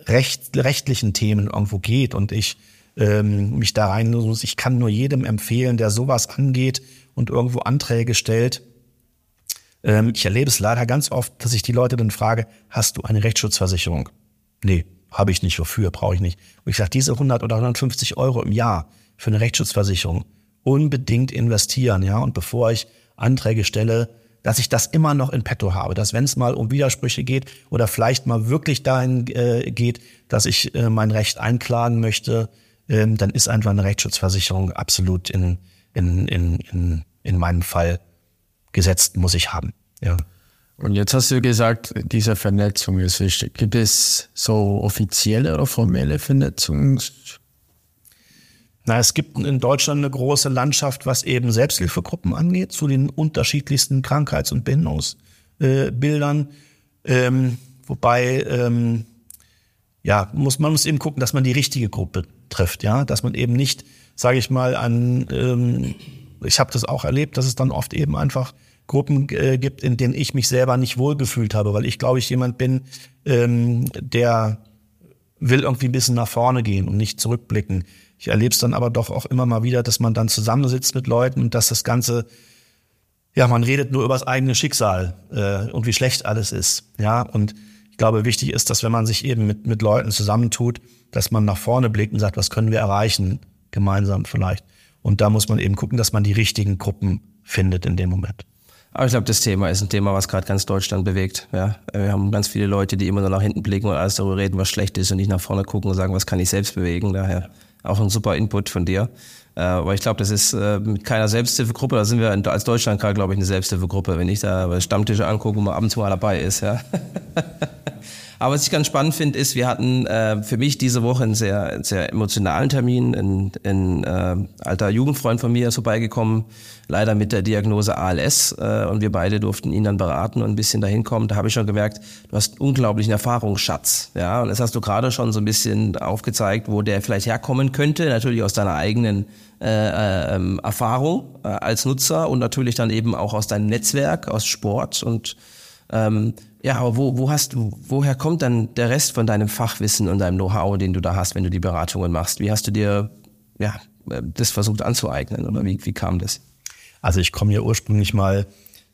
recht, rechtlichen Themen irgendwo geht und ich ähm, mich da rein muss, ich kann nur jedem empfehlen, der sowas angeht und irgendwo Anträge stellt, ähm, ich erlebe es leider ganz oft, dass ich die Leute dann frage, hast du eine Rechtsschutzversicherung? Nee, habe ich nicht, wofür, brauche ich nicht. Und ich sage, diese 100 oder 150 Euro im Jahr für eine Rechtsschutzversicherung unbedingt investieren, ja, und bevor ich Anträge stelle, dass ich das immer noch in petto habe, dass wenn es mal um Widersprüche geht oder vielleicht mal wirklich dahin äh, geht, dass ich äh, mein Recht einklagen möchte, ähm, dann ist einfach eine Rechtsschutzversicherung absolut in, in, in, in, in meinem Fall gesetzt, muss ich haben. Ja. Und jetzt hast du gesagt, diese Vernetzung ist wichtig. Gibt es so offizielle oder formelle Vernetzung? Na, es gibt in Deutschland eine große Landschaft, was eben Selbsthilfegruppen angeht, zu den unterschiedlichsten Krankheits- und Behinderungsbildern. Äh, ähm, wobei, ähm, ja, muss man muss eben gucken, dass man die richtige Gruppe trifft, ja, dass man eben nicht, sage ich mal, an ähm, ich habe das auch erlebt, dass es dann oft eben einfach Gruppen äh, gibt, in denen ich mich selber nicht wohlgefühlt habe, weil ich glaube ich jemand bin, ähm, der will irgendwie ein bisschen nach vorne gehen und nicht zurückblicken. Ich erlebe es dann aber doch auch immer mal wieder, dass man dann zusammensitzt mit Leuten und dass das Ganze, ja, man redet nur über das eigene Schicksal äh, und wie schlecht alles ist. Ja, und ich glaube, wichtig ist, dass wenn man sich eben mit, mit Leuten zusammentut, dass man nach vorne blickt und sagt, was können wir erreichen, gemeinsam vielleicht. Und da muss man eben gucken, dass man die richtigen Gruppen findet in dem Moment. Aber ich glaube, das Thema ist ein Thema, was gerade ganz Deutschland bewegt. Ja, wir haben ganz viele Leute, die immer nur nach hinten blicken und alles darüber reden, was schlecht ist und nicht nach vorne gucken und sagen, was kann ich selbst bewegen. Daher auch ein super Input von dir. Äh, aber ich glaube, das ist äh, mit keiner Selbsthilfegruppe, da sind wir als Deutschland gerade, glaube ich, eine Selbsthilfegruppe, wenn ich da Stammtische angucke, wo man ab und zu mal dabei ist. Ja. Aber was ich ganz spannend finde, ist, wir hatten äh, für mich diese Woche einen sehr, sehr emotionalen Termin. Ein, ein äh, alter Jugendfreund von mir ist vorbeigekommen, leider mit der Diagnose ALS. Äh, und wir beide durften ihn dann beraten und ein bisschen dahin kommen. Da habe ich schon gemerkt, du hast einen unglaublichen Erfahrungsschatz. Ja, und das hast du gerade schon so ein bisschen aufgezeigt, wo der vielleicht herkommen könnte. Natürlich aus deiner eigenen äh, äh, ähm, Erfahrung äh, als Nutzer und natürlich dann eben auch aus deinem Netzwerk, aus Sport und ähm, ja, aber wo, wo hast woher kommt dann der Rest von deinem Fachwissen und deinem Know-how, den du da hast, wenn du die Beratungen machst? Wie hast du dir ja, das versucht anzueignen oder wie, wie kam das? Also ich komme ja ursprünglich mal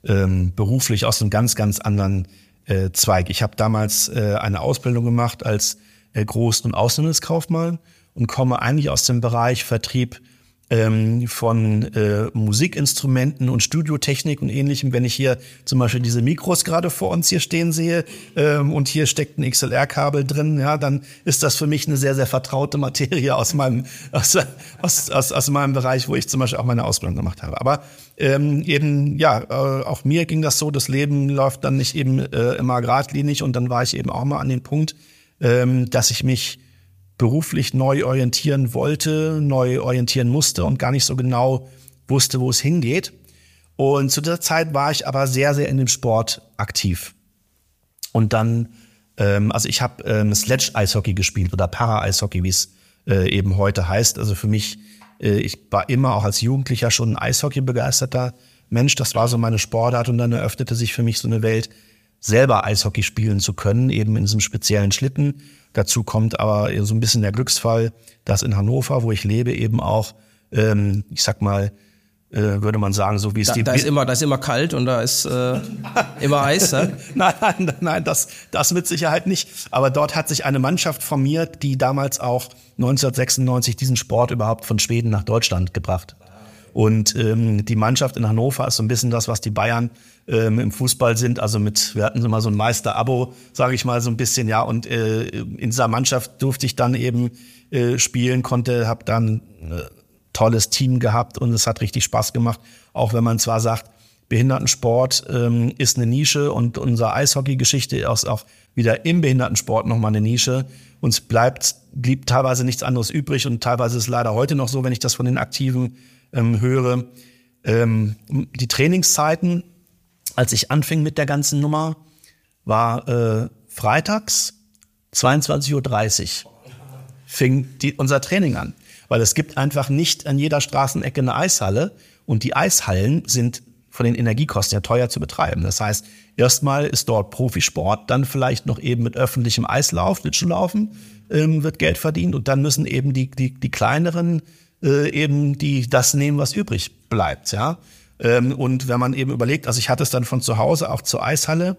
ähm, beruflich aus einem ganz, ganz anderen äh, Zweig. Ich habe damals äh, eine Ausbildung gemacht als äh, Groß- und Auslandskaufmann und komme eigentlich aus dem Bereich Vertrieb ähm, von äh, Musikinstrumenten und Studiotechnik und ähnlichem. Wenn ich hier zum Beispiel diese Mikros gerade vor uns hier stehen sehe ähm, und hier steckt ein XLR-Kabel drin, ja, dann ist das für mich eine sehr, sehr vertraute Materie aus meinem, aus, aus, aus, aus meinem Bereich, wo ich zum Beispiel auch meine Ausbildung gemacht habe. Aber ähm, eben, ja, äh, auch mir ging das so, das Leben läuft dann nicht eben äh, immer geradlinig und dann war ich eben auch mal an dem Punkt, ähm, dass ich mich beruflich neu orientieren wollte, neu orientieren musste und gar nicht so genau wusste, wo es hingeht. Und zu dieser Zeit war ich aber sehr, sehr in dem Sport aktiv. Und dann, ähm, also ich habe ähm, Sledge-Eishockey gespielt oder Para-Eishockey, wie es äh, eben heute heißt. Also für mich, äh, ich war immer auch als Jugendlicher schon ein Eishockey-begeisterter Mensch. Das war so meine Sportart und dann eröffnete sich für mich so eine Welt, selber Eishockey spielen zu können, eben in diesem speziellen Schlitten Dazu kommt aber so ein bisschen der Glücksfall, dass in Hannover, wo ich lebe, eben auch, ähm, ich sag mal, äh, würde man sagen, so wie es da, die da ist immer, da ist immer kalt und da ist äh, immer Eis. Ne? nein, nein, nein, das, das mit Sicherheit nicht. Aber dort hat sich eine Mannschaft formiert, die damals auch 1996 diesen Sport überhaupt von Schweden nach Deutschland gebracht. Und ähm, die Mannschaft in Hannover ist so ein bisschen das, was die Bayern ähm, im Fußball sind. Also mit, wir hatten so mal so ein Meister-Abo, sage ich mal so ein bisschen, ja. Und äh, in dieser Mannschaft durfte ich dann eben äh, spielen, konnte, habe dann äh, tolles Team gehabt und es hat richtig Spaß gemacht. Auch wenn man zwar sagt, Behindertensport ähm, ist eine Nische und unsere Eishockey-Geschichte ist auch wieder im Behindertensport nochmal eine Nische. Uns bleibt, blieb teilweise nichts anderes übrig und teilweise ist es leider heute noch so, wenn ich das von den Aktiven ähm, höre. Ähm, die Trainingszeiten, als ich anfing mit der ganzen Nummer, war äh, freitags 22.30 Uhr fing die, unser Training an. Weil es gibt einfach nicht an jeder Straßenecke eine Eishalle und die Eishallen sind von den Energiekosten ja teuer zu betreiben. Das heißt, erstmal ist dort Profisport, dann vielleicht noch eben mit öffentlichem Eislauf, Schlittschuhlaufen ähm, wird Geld verdient und dann müssen eben die, die, die kleineren äh, eben die das nehmen, was übrig bleibt, ja. Ähm, und wenn man eben überlegt, also ich hatte es dann von zu Hause auch zur Eishalle,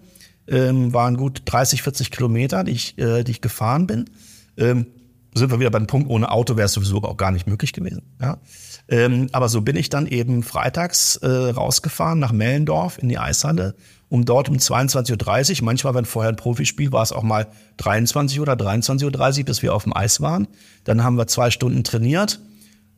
ähm, waren gut 30, 40 Kilometer, die ich, äh, die ich gefahren bin. Ähm, sind wir wieder beim Punkt, ohne Auto wäre es sowieso auch gar nicht möglich gewesen. Ja? Ähm, aber so bin ich dann eben freitags äh, rausgefahren nach Mellendorf in die Eishalle, um dort um 22.30 Uhr, manchmal, wenn vorher ein Profispiel war, es auch mal 23 oder 23.30 Uhr, bis wir auf dem Eis waren. Dann haben wir zwei Stunden trainiert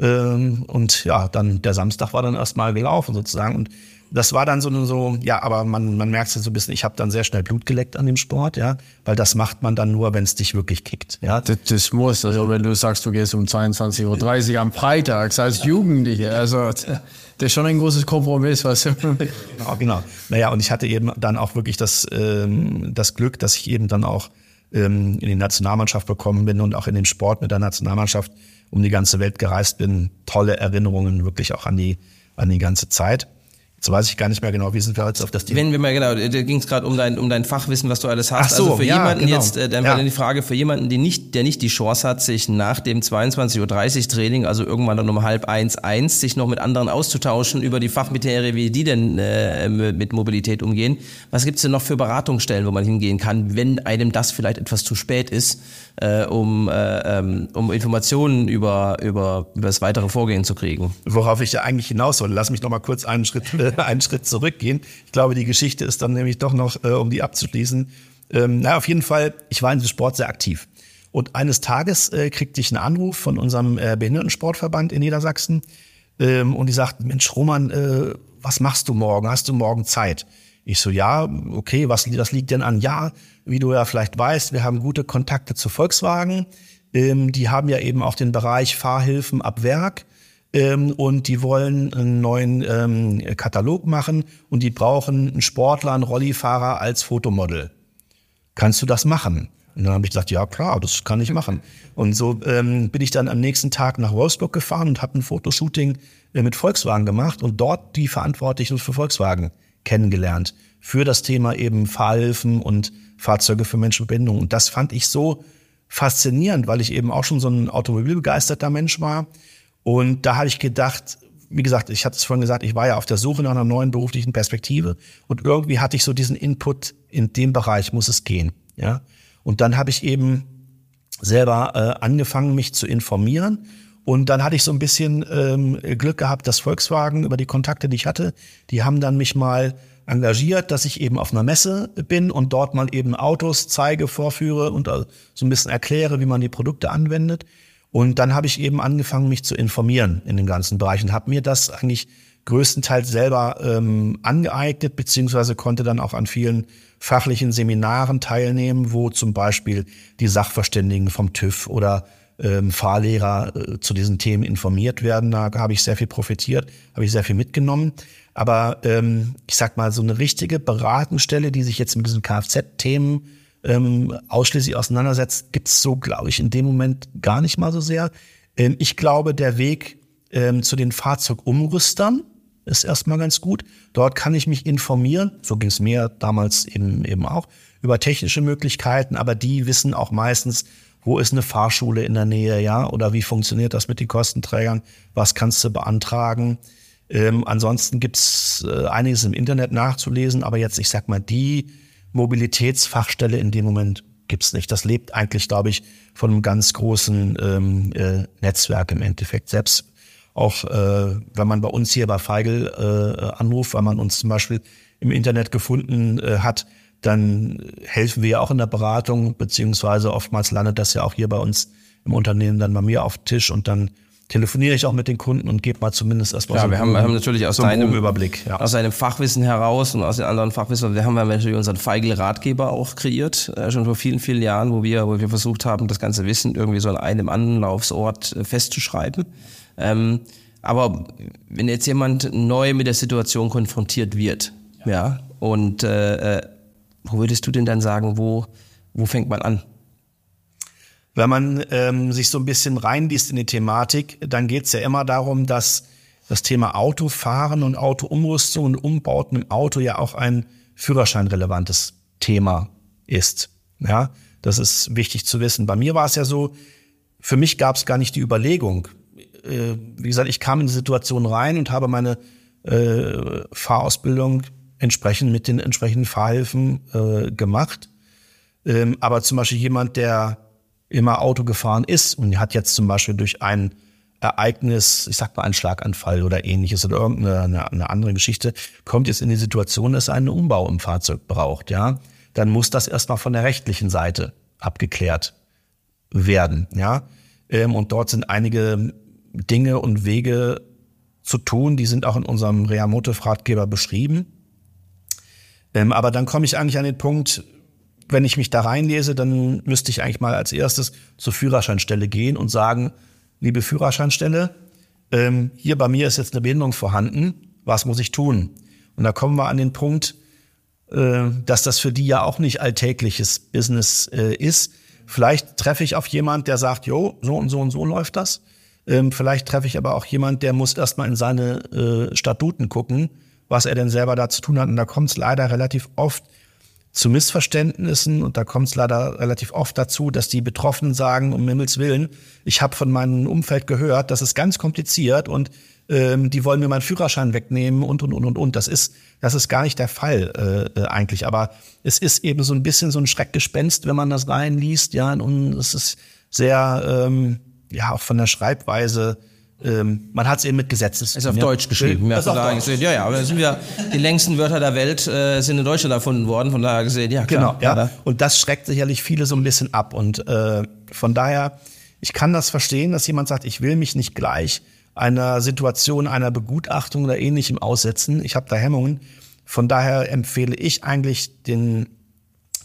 ähm, und ja, dann der Samstag war dann erstmal gelaufen sozusagen. Und das war dann so, so ja, aber man, man merkt es so ein bisschen, ich habe dann sehr schnell Blut geleckt an dem Sport, ja, weil das macht man dann nur, wenn es dich wirklich kickt. Ja. Das, das muss, also wenn du sagst, du gehst um 22.30 Uhr am Freitag als Jugendliche, also das ist schon ein großes Kompromiss, was. genau, genau. Naja, und ich hatte eben dann auch wirklich das, ähm, das Glück, dass ich eben dann auch ähm, in die Nationalmannschaft bekommen bin und auch in den Sport mit der Nationalmannschaft um die ganze Welt gereist bin. Tolle Erinnerungen wirklich auch an die, an die ganze Zeit. Jetzt weiß ich gar nicht mehr genau, wie sind wir jetzt auf das Thema? Wenn wir mal genau, da ging es gerade um dein, um dein Fachwissen, was du alles hast. Ach so, also für ja, jemanden genau. jetzt, äh, dann Ja. die Frage, für jemanden, die nicht, der nicht die Chance hat, sich nach dem 22.30 Uhr Training, also irgendwann dann um halb eins, eins, sich noch mit anderen auszutauschen über die Fachmaterie, wie die denn äh, mit Mobilität umgehen. Was gibt's denn noch für Beratungsstellen, wo man hingehen kann, wenn einem das vielleicht etwas zu spät ist, äh, um, äh, ähm, um Informationen über, über, über das weitere Vorgehen zu kriegen? Worauf ich ja eigentlich hinaus wollte, lass mich noch mal kurz einen Schritt, äh, einen Schritt zurückgehen. Ich glaube, die Geschichte ist dann nämlich doch noch, äh, um die abzuschließen. Ähm, na, auf jeden Fall, ich war in diesem Sport sehr aktiv. Und eines Tages äh, kriegte ich einen Anruf von unserem äh, Behindertensportverband in Niedersachsen. Ähm, und die sagten, Mensch, Roman, äh, was machst du morgen? Hast du morgen Zeit? Ich so, ja, okay, was, das liegt denn an? Ja, wie du ja vielleicht weißt, wir haben gute Kontakte zu Volkswagen. Ähm, die haben ja eben auch den Bereich Fahrhilfen ab Werk. Ähm, und die wollen einen neuen ähm, Katalog machen und die brauchen einen Sportler, einen Rollifahrer als Fotomodel. Kannst du das machen? Und dann habe ich gesagt, ja klar, das kann ich machen. Und so ähm, bin ich dann am nächsten Tag nach Wolfsburg gefahren und habe ein Fotoshooting äh, mit Volkswagen gemacht und dort die Verantwortlichen für Volkswagen kennengelernt. Für das Thema eben Fahrhilfen und Fahrzeuge für Menschen mit Behinderung. Und das fand ich so faszinierend, weil ich eben auch schon so ein automobilbegeisterter Mensch war. Und da hatte ich gedacht, wie gesagt, ich hatte es vorhin gesagt, ich war ja auf der Suche nach einer neuen beruflichen Perspektive. Und irgendwie hatte ich so diesen Input, in dem Bereich muss es gehen. Ja. Und dann habe ich eben selber äh, angefangen, mich zu informieren Und dann hatte ich so ein bisschen ähm, Glück gehabt, dass Volkswagen über die Kontakte, die ich hatte, die haben dann mich mal engagiert, dass ich eben auf einer Messe bin und dort mal eben Autos zeige, vorführe und äh, so ein bisschen erkläre, wie man die Produkte anwendet. Und dann habe ich eben angefangen, mich zu informieren in den ganzen Bereichen, habe mir das eigentlich größtenteils selber ähm, angeeignet, beziehungsweise konnte dann auch an vielen fachlichen Seminaren teilnehmen, wo zum Beispiel die Sachverständigen vom TÜV oder ähm, Fahrlehrer äh, zu diesen Themen informiert werden. Da habe ich sehr viel profitiert, habe ich sehr viel mitgenommen. Aber ähm, ich sag mal, so eine richtige Beratungsstelle, die sich jetzt mit diesen Kfz-Themen ähm, ausschließlich auseinandersetzt, gibt's so, glaube ich, in dem Moment gar nicht mal so sehr. Ähm, ich glaube, der Weg ähm, zu den Fahrzeugumrüstern ist erstmal ganz gut. Dort kann ich mich informieren, so ging es mir damals eben, eben auch, über technische Möglichkeiten, aber die wissen auch meistens, wo ist eine Fahrschule in der Nähe, ja, oder wie funktioniert das mit den Kostenträgern, was kannst du beantragen. Ähm, ansonsten gibt's äh, einiges im Internet nachzulesen, aber jetzt, ich sag mal, die Mobilitätsfachstelle in dem Moment gibt's nicht. Das lebt eigentlich, glaube ich, von einem ganz großen ähm, äh, Netzwerk im Endeffekt. Selbst auch äh, wenn man bei uns hier bei Feigl äh, anruft, weil man uns zum Beispiel im Internet gefunden äh, hat, dann helfen wir ja auch in der Beratung, beziehungsweise oftmals landet das ja auch hier bei uns im Unternehmen dann bei mir auf Tisch und dann telefoniere ich auch mit den Kunden und gebe mal zumindest erstmal ja, so wir haben, wir haben natürlich aus so einen deinem Überblick. Ja. aus deinem Fachwissen heraus und aus den anderen Fachwissen, wir haben ja natürlich unseren Feigl-Ratgeber auch kreiert, äh, schon vor vielen, vielen Jahren, wo wir, wo wir versucht haben, das ganze Wissen irgendwie so an einem Anlaufsort äh, festzuschreiben. Ähm, aber wenn jetzt jemand neu mit der Situation konfrontiert wird, ja, ja und äh, äh wo würdest du denn dann sagen, wo, wo fängt man an? Wenn man ähm, sich so ein bisschen reinliest in die Thematik, dann geht es ja immer darum, dass das Thema Autofahren und Autoumrüstung und Umbauten im Auto ja auch ein führerscheinrelevantes Thema ist. Ja, das ist wichtig zu wissen. Bei mir war es ja so, für mich gab es gar nicht die Überlegung. Äh, wie gesagt, ich kam in die Situation rein und habe meine äh, Fahrausbildung entsprechend mit den entsprechenden Fahrhilfen äh, gemacht. Ähm, aber zum Beispiel jemand, der immer Auto gefahren ist und hat jetzt zum Beispiel durch ein Ereignis, ich sag mal einen Schlaganfall oder ähnliches oder irgendeine eine, eine andere Geschichte, kommt jetzt in die Situation, dass er einen Umbau im Fahrzeug braucht, ja, dann muss das erstmal von der rechtlichen Seite abgeklärt werden, ja. Ähm, und dort sind einige Dinge und Wege zu tun, die sind auch in unserem Reamotive-Ratgeber beschrieben. Ähm, aber dann komme ich eigentlich an den Punkt, wenn ich mich da reinlese, dann müsste ich eigentlich mal als erstes zur Führerscheinstelle gehen und sagen, liebe Führerscheinstelle, ähm, hier bei mir ist jetzt eine Behinderung vorhanden, was muss ich tun? Und da kommen wir an den Punkt, äh, dass das für die ja auch nicht alltägliches Business äh, ist. Vielleicht treffe ich auf jemand, der sagt, jo, so und so und so läuft das. Ähm, vielleicht treffe ich aber auch jemand, der muss erstmal in seine äh, Statuten gucken, was er denn selber da zu tun hat. Und da kommt es leider relativ oft zu Missverständnissen und da kommt es leider relativ oft dazu, dass die Betroffenen sagen, um Himmels Willen, ich habe von meinem Umfeld gehört, das ist ganz kompliziert und ähm, die wollen mir meinen Führerschein wegnehmen und und und und und. Das ist das ist gar nicht der Fall äh, äh eigentlich, aber es ist eben so ein bisschen so ein Schreckgespenst, wenn man das reinliest, ja und es ist sehr ähm, ja auch von der Schreibweise ähm, man hat es eben mit Gesetzen. Ist auf ja. Deutsch geschrieben. Ja, von daher gesehen, ja, ja, aber sind wir, die längsten Wörter der Welt äh, sind in Deutschland erfunden worden, von daher gesehen, ja, klar. Genau, ja. ja. Und das schreckt sicherlich viele so ein bisschen ab. Und äh, von daher, ich kann das verstehen, dass jemand sagt, ich will mich nicht gleich einer Situation, einer Begutachtung oder ähnlichem aussetzen. Ich habe da Hemmungen. Von daher empfehle ich eigentlich den,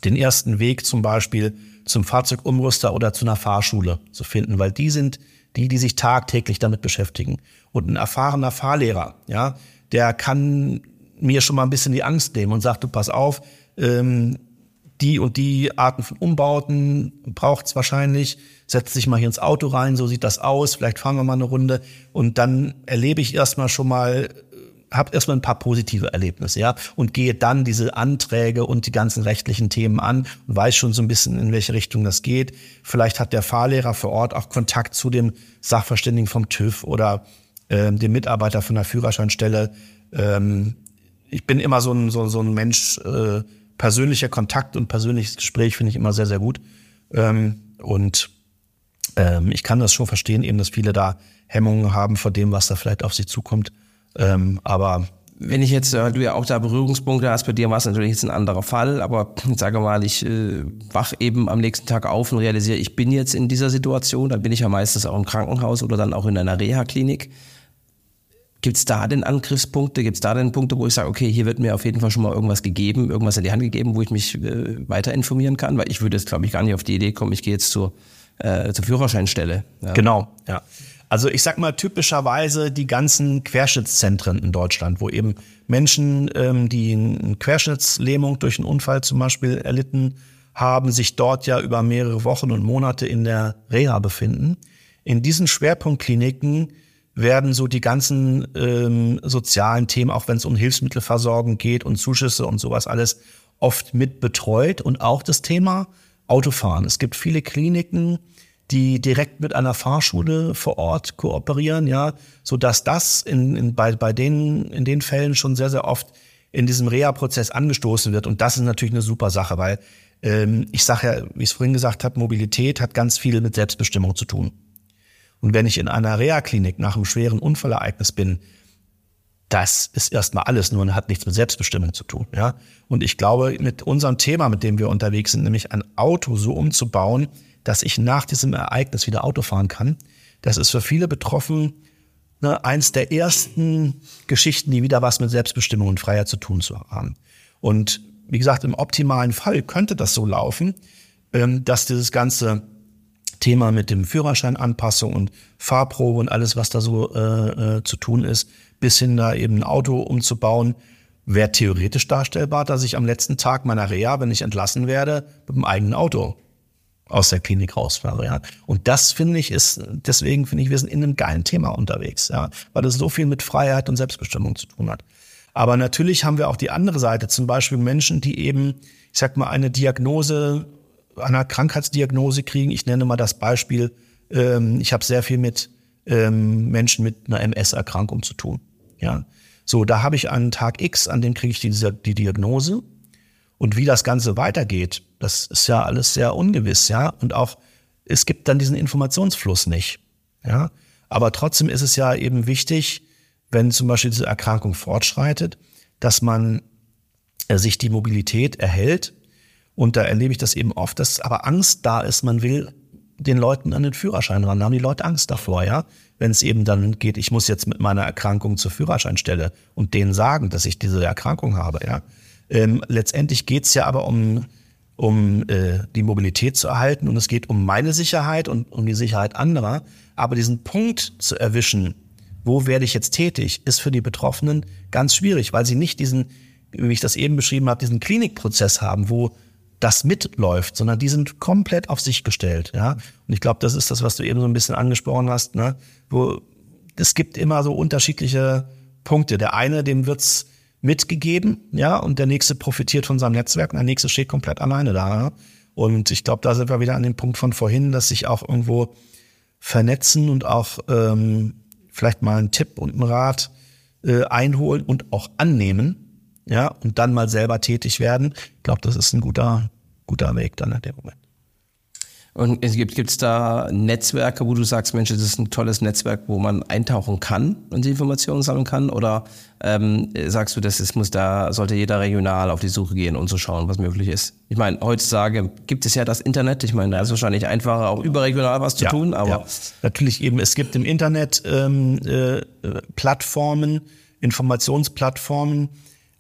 den ersten Weg zum Beispiel zum Fahrzeugumrüster oder zu einer Fahrschule zu finden, weil die sind die, die sich tagtäglich damit beschäftigen. Und ein erfahrener Fahrlehrer, ja, der kann mir schon mal ein bisschen die Angst nehmen und sagt, du pass auf, ähm, die und die Arten von Umbauten braucht's wahrscheinlich. Setz dich mal hier ins Auto rein, so sieht das aus, vielleicht fahren wir mal eine Runde. Und dann erlebe ich erstmal schon mal habe erstmal ein paar positive Erlebnisse, ja, und gehe dann diese Anträge und die ganzen rechtlichen Themen an und weiß schon so ein bisschen, in welche Richtung das geht. Vielleicht hat der Fahrlehrer vor Ort auch Kontakt zu dem Sachverständigen vom TÜV oder ähm, dem Mitarbeiter von der Führerscheinstelle. Ähm, ich bin immer so ein, so, so ein Mensch, äh, persönlicher Kontakt und persönliches Gespräch finde ich immer sehr, sehr gut. Ähm, und ähm, ich kann das schon verstehen, eben, dass viele da Hemmungen haben vor dem, was da vielleicht auf sie zukommt. Ähm, aber wenn ich jetzt, äh, du ja auch da Berührungspunkte hast, bei dir war es natürlich jetzt ein anderer Fall, aber ich sage mal, ich äh, wach eben am nächsten Tag auf und realisiere, ich bin jetzt in dieser Situation, dann bin ich ja meistens auch im Krankenhaus oder dann auch in einer Reha-Klinik. Gibt es da denn Angriffspunkte? Gibt es da denn Punkte, wo ich sage, okay, hier wird mir auf jeden Fall schon mal irgendwas gegeben, irgendwas in die Hand gegeben, wo ich mich äh, weiter informieren kann? Weil ich würde jetzt, glaube ich, gar nicht auf die Idee kommen, ich gehe jetzt zur, äh, zur Führerscheinstelle. Ja. Genau, ja. Also ich sag mal typischerweise die ganzen Querschnittszentren in Deutschland, wo eben Menschen, ähm, die eine Querschnittslähmung durch einen Unfall zum Beispiel erlitten haben, sich dort ja über mehrere Wochen und Monate in der Reha befinden. In diesen Schwerpunktkliniken werden so die ganzen ähm, sozialen Themen, auch wenn es um Hilfsmittelversorgung geht und Zuschüsse und sowas alles, oft mit betreut und auch das Thema Autofahren. Es gibt viele Kliniken, die direkt mit einer Fahrschule vor Ort kooperieren, ja, so dass das in, in, bei, bei denen, in den Fällen schon sehr, sehr oft in diesem Reha-Prozess angestoßen wird. Und das ist natürlich eine super Sache, weil ähm, ich sage ja, wie ich es vorhin gesagt habe, Mobilität hat ganz viel mit Selbstbestimmung zu tun. Und wenn ich in einer Reha-Klinik nach einem schweren Unfallereignis bin, das ist erstmal alles nur und hat nichts mit Selbstbestimmung zu tun. Ja? Und ich glaube, mit unserem Thema, mit dem wir unterwegs sind, nämlich ein Auto so umzubauen, dass ich nach diesem Ereignis wieder Auto fahren kann, das ist für viele betroffen ne, eins der ersten Geschichten, die wieder was mit Selbstbestimmung und Freiheit zu tun zu haben. Und wie gesagt, im optimalen Fall könnte das so laufen, ähm, dass dieses ganze Thema mit dem Führerscheinanpassung und Fahrprobe und alles, was da so äh, äh, zu tun ist, bis hin da eben ein Auto umzubauen, wäre theoretisch darstellbar, dass ich am letzten Tag meiner Reha, wenn ich entlassen werde, mit dem eigenen Auto aus der Klinik rausfahre. Ja. Und das finde ich ist, deswegen finde ich, wir sind in einem geilen Thema unterwegs, ja, weil das so viel mit Freiheit und Selbstbestimmung zu tun hat. Aber natürlich haben wir auch die andere Seite, zum Beispiel Menschen, die eben, ich sag mal, eine Diagnose einer Krankheitsdiagnose kriegen. Ich nenne mal das Beispiel, ähm, ich habe sehr viel mit ähm, Menschen mit einer MS-Erkrankung zu tun. Ja, so da habe ich einen Tag X, an dem kriege ich die, die Diagnose und wie das Ganze weitergeht, das ist ja alles sehr ungewiss, ja und auch es gibt dann diesen Informationsfluss nicht, ja. Aber trotzdem ist es ja eben wichtig, wenn zum Beispiel diese Erkrankung fortschreitet, dass man äh, sich die Mobilität erhält und da erlebe ich das eben oft, dass aber Angst da ist, man will den Leuten an den Führerschein ran. Da haben die Leute Angst davor, ja. Wenn es eben dann geht, ich muss jetzt mit meiner Erkrankung zur Führerscheinstelle und denen sagen, dass ich diese Erkrankung habe, ja. Ähm, letztendlich geht's ja aber um, um äh, die Mobilität zu erhalten und es geht um meine Sicherheit und um die Sicherheit anderer. Aber diesen Punkt zu erwischen, wo werde ich jetzt tätig, ist für die Betroffenen ganz schwierig, weil sie nicht diesen, wie ich das eben beschrieben habe, diesen Klinikprozess haben, wo das mitläuft, sondern die sind komplett auf sich gestellt, ja. Und ich glaube, das ist das, was du eben so ein bisschen angesprochen hast, ne? Wo es gibt immer so unterschiedliche Punkte. Der eine, dem wird's mitgegeben, ja, und der nächste profitiert von seinem Netzwerk und der nächste steht komplett alleine da. Ja? Und ich glaube, da sind wir wieder an dem Punkt von vorhin, dass sich auch irgendwo vernetzen und auch ähm, vielleicht mal einen Tipp und einen Rat äh, einholen und auch annehmen, ja, und dann mal selber tätig werden. Ich glaube, das ist ein guter, guter Weg dann in dem Moment. Und es gibt es da Netzwerke, wo du sagst, Mensch, das ist ein tolles Netzwerk, wo man eintauchen kann und die Informationen sammeln kann? Oder ähm, sagst du, das ist, muss da sollte jeder regional auf die Suche gehen und so schauen, was möglich ist? Ich meine, heutzutage gibt es ja das Internet. Ich meine, da ist wahrscheinlich einfacher, auch überregional was zu ja, tun. Aber ja. natürlich eben, es gibt im Internet ähm, äh, Plattformen, Informationsplattformen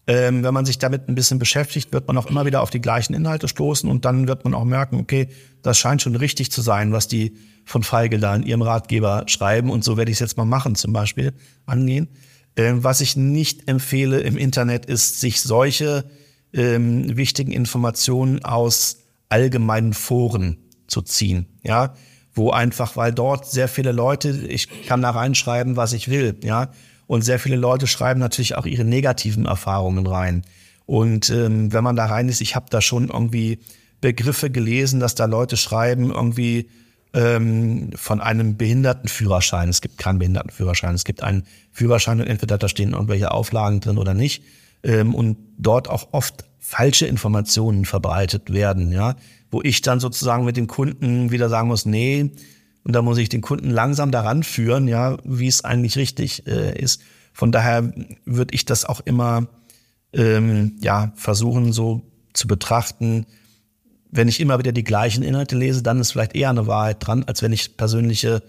ähm, wenn man sich damit ein bisschen beschäftigt, wird man auch immer wieder auf die gleichen Inhalte stoßen und dann wird man auch merken, okay, das scheint schon richtig zu sein, was die von Feigl da in ihrem Ratgeber schreiben. Und so werde ich es jetzt mal machen, zum Beispiel angehen. Ähm, was ich nicht empfehle im Internet ist, sich solche ähm, wichtigen Informationen aus allgemeinen Foren zu ziehen, ja, wo einfach, weil dort sehr viele Leute, ich kann da reinschreiben, was ich will, ja, und sehr viele Leute schreiben natürlich auch ihre negativen Erfahrungen rein. Und ähm, wenn man da rein ist, ich habe da schon irgendwie Begriffe gelesen, dass da Leute schreiben, irgendwie ähm, von einem Behindertenführerschein. Es gibt keinen Behindertenführerschein. Es gibt einen Führerschein und entweder da stehen irgendwelche Auflagen drin oder nicht. Ähm, und dort auch oft falsche Informationen verbreitet werden, ja, wo ich dann sozusagen mit dem Kunden wieder sagen muss, nee, und da muss ich den Kunden langsam daran führen, ja, wie es eigentlich richtig äh, ist. Von daher würde ich das auch immer ähm, ja versuchen so zu betrachten. Wenn ich immer wieder die gleichen Inhalte lese, dann ist vielleicht eher eine Wahrheit dran, als wenn ich persönliche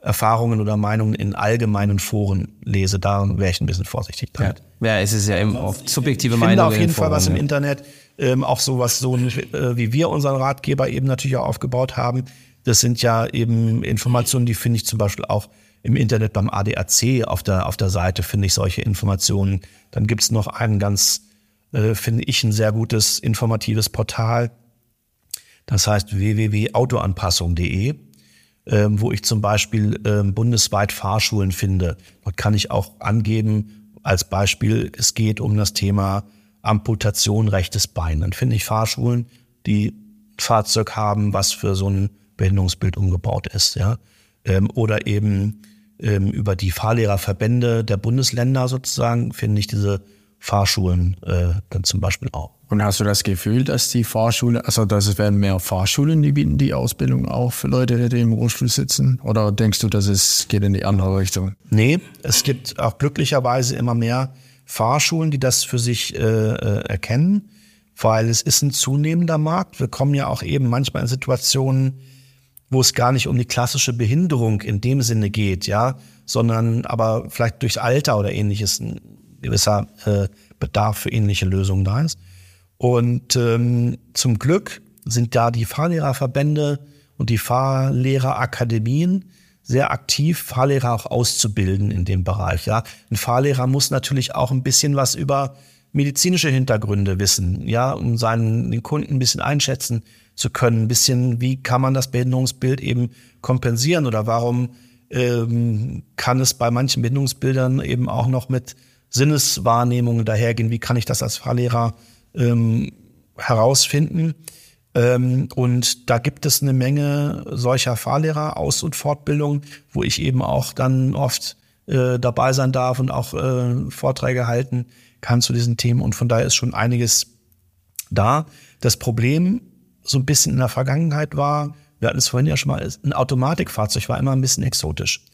Erfahrungen oder Meinungen in allgemeinen Foren lese. Da wäre ich ein bisschen vorsichtig dran. Ja, ja es ist ja eben oft subjektive Meinungen. Ich finde auf jeden Fall was im ja. Internet, ähm, auch sowas so äh, wie wir unseren Ratgeber eben natürlich auch aufgebaut haben. Das sind ja eben Informationen, die finde ich zum Beispiel auch im Internet beim ADAC auf der, auf der Seite finde ich solche Informationen. Dann gibt es noch ein ganz, äh, finde ich, ein sehr gutes informatives Portal. Das heißt www.autoanpassung.de ähm, wo ich zum Beispiel ähm, bundesweit Fahrschulen finde. Dort kann ich auch angeben, als Beispiel, es geht um das Thema Amputation rechtes Bein. Dann finde ich Fahrschulen, die Fahrzeug haben, was für so ein Behinderungsbild umgebaut ist, ja. Ähm, oder eben ähm, über die Fahrlehrerverbände der Bundesländer sozusagen finde ich diese Fahrschulen äh, dann zum Beispiel auch. Und hast du das Gefühl, dass die Fahrschule, also dass es werden mehr Fahrschulen, die bieten die Ausbildung auch für Leute, die im Rollstuhl sitzen? Oder denkst du, dass es geht in die andere Richtung? Nee, es gibt auch glücklicherweise immer mehr Fahrschulen, die das für sich äh, äh, erkennen, weil es ist ein zunehmender Markt. Wir kommen ja auch eben manchmal in Situationen, wo es gar nicht um die klassische Behinderung in dem Sinne geht, ja, sondern aber vielleicht durchs Alter oder ähnliches ein gewisser äh, Bedarf für ähnliche Lösungen da ist. Und ähm, zum Glück sind da die Fahrlehrerverbände und die Fahrlehrerakademien sehr aktiv, Fahrlehrer auch auszubilden in dem Bereich. Ja, ein Fahrlehrer muss natürlich auch ein bisschen was über medizinische Hintergründe wissen, ja, um seinen den Kunden ein bisschen einschätzen zu können, ein bisschen, wie kann man das Behinderungsbild eben kompensieren oder warum ähm, kann es bei manchen Behinderungsbildern eben auch noch mit Sinneswahrnehmungen dahergehen, wie kann ich das als Fahrlehrer ähm, herausfinden. Ähm, und da gibt es eine Menge solcher Fahrlehrer Aus- und Fortbildung, wo ich eben auch dann oft äh, dabei sein darf und auch äh, Vorträge halten kann zu diesen Themen. Und von daher ist schon einiges da. Das Problem so ein bisschen in der Vergangenheit war, wir hatten es vorhin ja schon mal, ein Automatikfahrzeug war immer ein bisschen exotisch.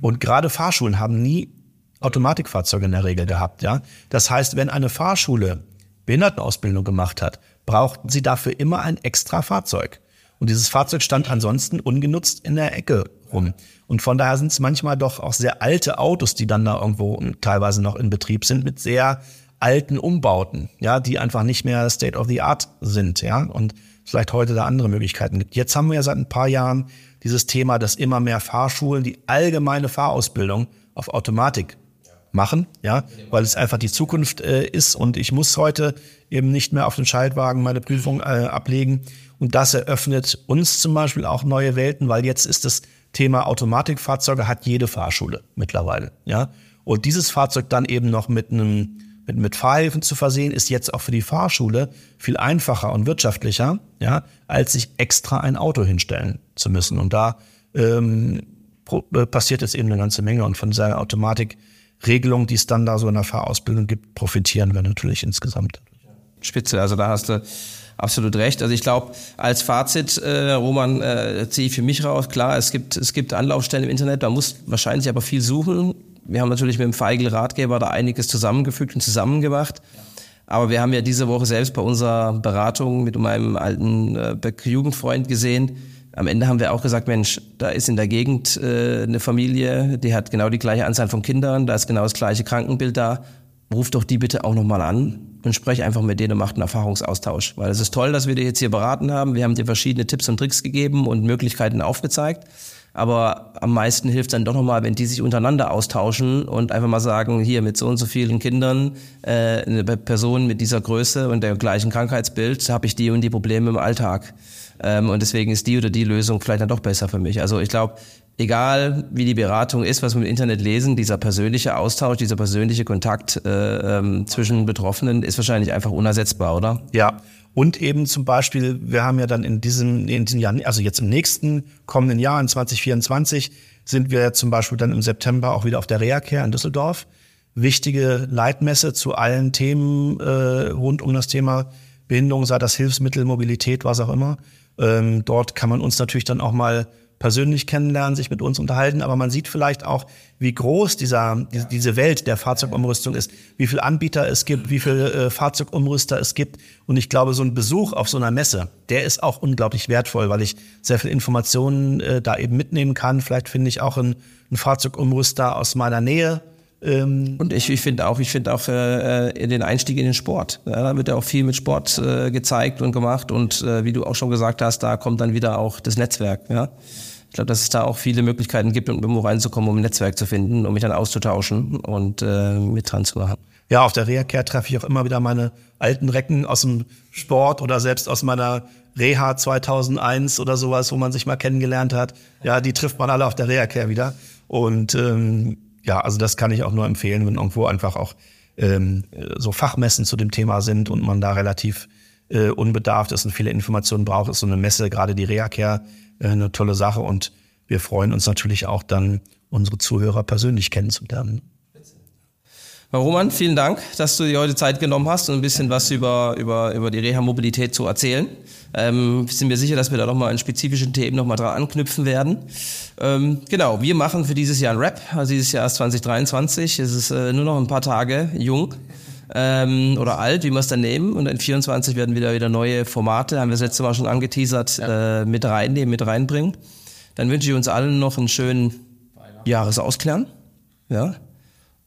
Und gerade Fahrschulen haben nie Automatikfahrzeuge in der Regel gehabt, ja. Das heißt, wenn eine Fahrschule Behindertenausbildung gemacht hat, brauchten sie dafür immer ein extra Fahrzeug. Und dieses Fahrzeug stand ansonsten ungenutzt in der Ecke rum. Und von daher sind es manchmal doch auch sehr alte Autos, die dann da irgendwo teilweise noch in Betrieb sind, mit sehr alten Umbauten, ja, die einfach nicht mehr State of the Art sind, ja, und vielleicht heute da andere Möglichkeiten gibt. Jetzt haben wir ja seit ein paar Jahren dieses Thema, dass immer mehr Fahrschulen die allgemeine Fahrausbildung auf Automatik machen, ja, weil es einfach die Zukunft äh, ist und ich muss heute eben nicht mehr auf den Schaltwagen meine Prüfung äh, ablegen. Und das eröffnet uns zum Beispiel auch neue Welten, weil jetzt ist das Thema Automatikfahrzeuge hat jede Fahrschule mittlerweile, ja. Und dieses Fahrzeug dann eben noch mit einem mit, mit Fahrhilfen zu versehen, ist jetzt auch für die Fahrschule viel einfacher und wirtschaftlicher, ja, als sich extra ein Auto hinstellen zu müssen. Und da ähm, äh, passiert jetzt eben eine ganze Menge. Und von dieser Automatik Regelung, die es dann da so in der Fahrausbildung gibt, profitieren wir natürlich insgesamt. Spitze, also da hast du absolut recht. Also ich glaube, als Fazit, äh, Roman, äh, ziehe ich für mich raus, klar, es gibt, es gibt Anlaufstellen im Internet, man muss wahrscheinlich aber viel suchen. Wir haben natürlich mit dem Feigl Ratgeber da einiges zusammengefügt und zusammengemacht. Aber wir haben ja diese Woche selbst bei unserer Beratung mit meinem alten äh, Jugendfreund gesehen, am Ende haben wir auch gesagt, Mensch, da ist in der Gegend äh, eine Familie, die hat genau die gleiche Anzahl von Kindern, da ist genau das gleiche Krankenbild da. Ruf doch die bitte auch nochmal an und sprech einfach mit denen und macht einen Erfahrungsaustausch. Weil es ist toll, dass wir dir jetzt hier beraten haben. Wir haben dir verschiedene Tipps und Tricks gegeben und Möglichkeiten aufgezeigt. Aber am meisten hilft dann doch nochmal, wenn die sich untereinander austauschen und einfach mal sagen, hier mit so und so vielen Kindern, äh, eine Person mit dieser Größe und der gleichen Krankheitsbild, habe ich die und die Probleme im Alltag. Ähm, und deswegen ist die oder die Lösung vielleicht dann doch besser für mich. Also ich glaube, egal wie die Beratung ist, was wir im Internet lesen, dieser persönliche Austausch, dieser persönliche Kontakt äh, ähm, zwischen Betroffenen ist wahrscheinlich einfach unersetzbar, oder? Ja. Und eben zum Beispiel, wir haben ja dann in diesem, in diesem Jahr, also jetzt im nächsten kommenden Jahr, in 2024, sind wir zum Beispiel dann im September auch wieder auf der Reha-Care in Düsseldorf. Wichtige Leitmesse zu allen Themen äh, rund um das Thema Behinderung, sei das Hilfsmittel, Mobilität, was auch immer. Ähm, dort kann man uns natürlich dann auch mal persönlich kennenlernen, sich mit uns unterhalten, aber man sieht vielleicht auch, wie groß dieser, diese Welt der Fahrzeugumrüstung ist, wie viele Anbieter es gibt, wie viele äh, Fahrzeugumrüster es gibt. Und ich glaube, so ein Besuch auf so einer Messe, der ist auch unglaublich wertvoll, weil ich sehr viel Informationen äh, da eben mitnehmen kann. Vielleicht finde ich auch einen, einen Fahrzeugumrüster aus meiner Nähe, ähm, und ich, ich finde auch, ich finde auch äh, den Einstieg in den Sport. Ja, da wird ja auch viel mit Sport äh, gezeigt und gemacht und äh, wie du auch schon gesagt hast, da kommt dann wieder auch das Netzwerk. Ja, ich glaube, dass es da auch viele Möglichkeiten gibt, um irgendwo reinzukommen, um ein Netzwerk zu finden, um mich dann auszutauschen und äh, mit dran zu machen. Ja, auf der Reha-Care treffe ich auch immer wieder meine alten Recken aus dem Sport oder selbst aus meiner Reha 2001 oder sowas, wo man sich mal kennengelernt hat. Ja, die trifft man alle auf der Reha-Care wieder. Und ähm, ja, also das kann ich auch nur empfehlen, wenn irgendwo einfach auch ähm, so Fachmessen zu dem Thema sind und man da relativ äh, unbedarft ist und viele Informationen braucht, ist so eine Messe, gerade die Reacare, äh, eine tolle Sache und wir freuen uns natürlich auch dann, unsere Zuhörer persönlich kennenzulernen. Roman, vielen Dank, dass du dir heute Zeit genommen hast, um ein bisschen was über, über, über die Reha-Mobilität zu erzählen. Ähm, sind mir sicher, dass wir da nochmal in spezifischen Themen nochmal dran anknüpfen werden. Ähm, genau, wir machen für dieses Jahr ein Rap. Also dieses Jahr ist 2023. Es ist äh, nur noch ein paar Tage jung ähm, oder alt, wie wir es dann nehmen. Und in 24 werden wieder wieder neue Formate, haben wir das letzte Mal schon angeteasert, ja. äh, mit reinnehmen, mit reinbringen. Dann wünsche ich uns allen noch einen schönen Jahresausklang. Ja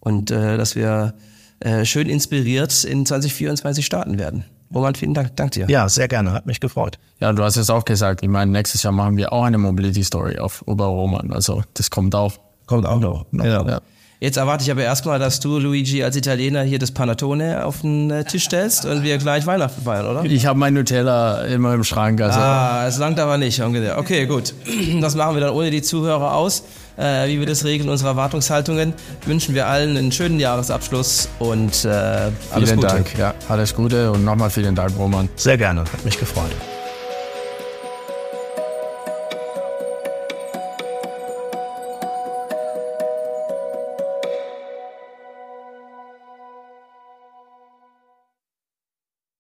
und äh, dass wir äh, schön inspiriert in 2024 starten werden. Roman, vielen Dank, dank dir. Ja, sehr gerne, hat mich gefreut. Ja, du hast es auch gesagt, ich meine, nächstes Jahr machen wir auch eine Mobility Story auf über Roman, also das kommt auch. Kommt auch noch. Genau. Ja. Jetzt erwarte ich aber erstmal, dass du, Luigi, als Italiener hier das Panettone auf den äh, Tisch stellst und wir gleich Weihnachten feiern, oder? Ich habe mein Nutella immer im Schrank. Also. Ah, es langt aber nicht. Okay, gut. Das machen wir dann ohne die Zuhörer aus. Äh, wie wir das regeln, unsere Erwartungshaltungen. Wünschen wir allen einen schönen Jahresabschluss und äh, alles vielen Gute. Dank. Ja, alles Gute und nochmal vielen Dank, Roman. Sehr gerne, hat mich gefreut.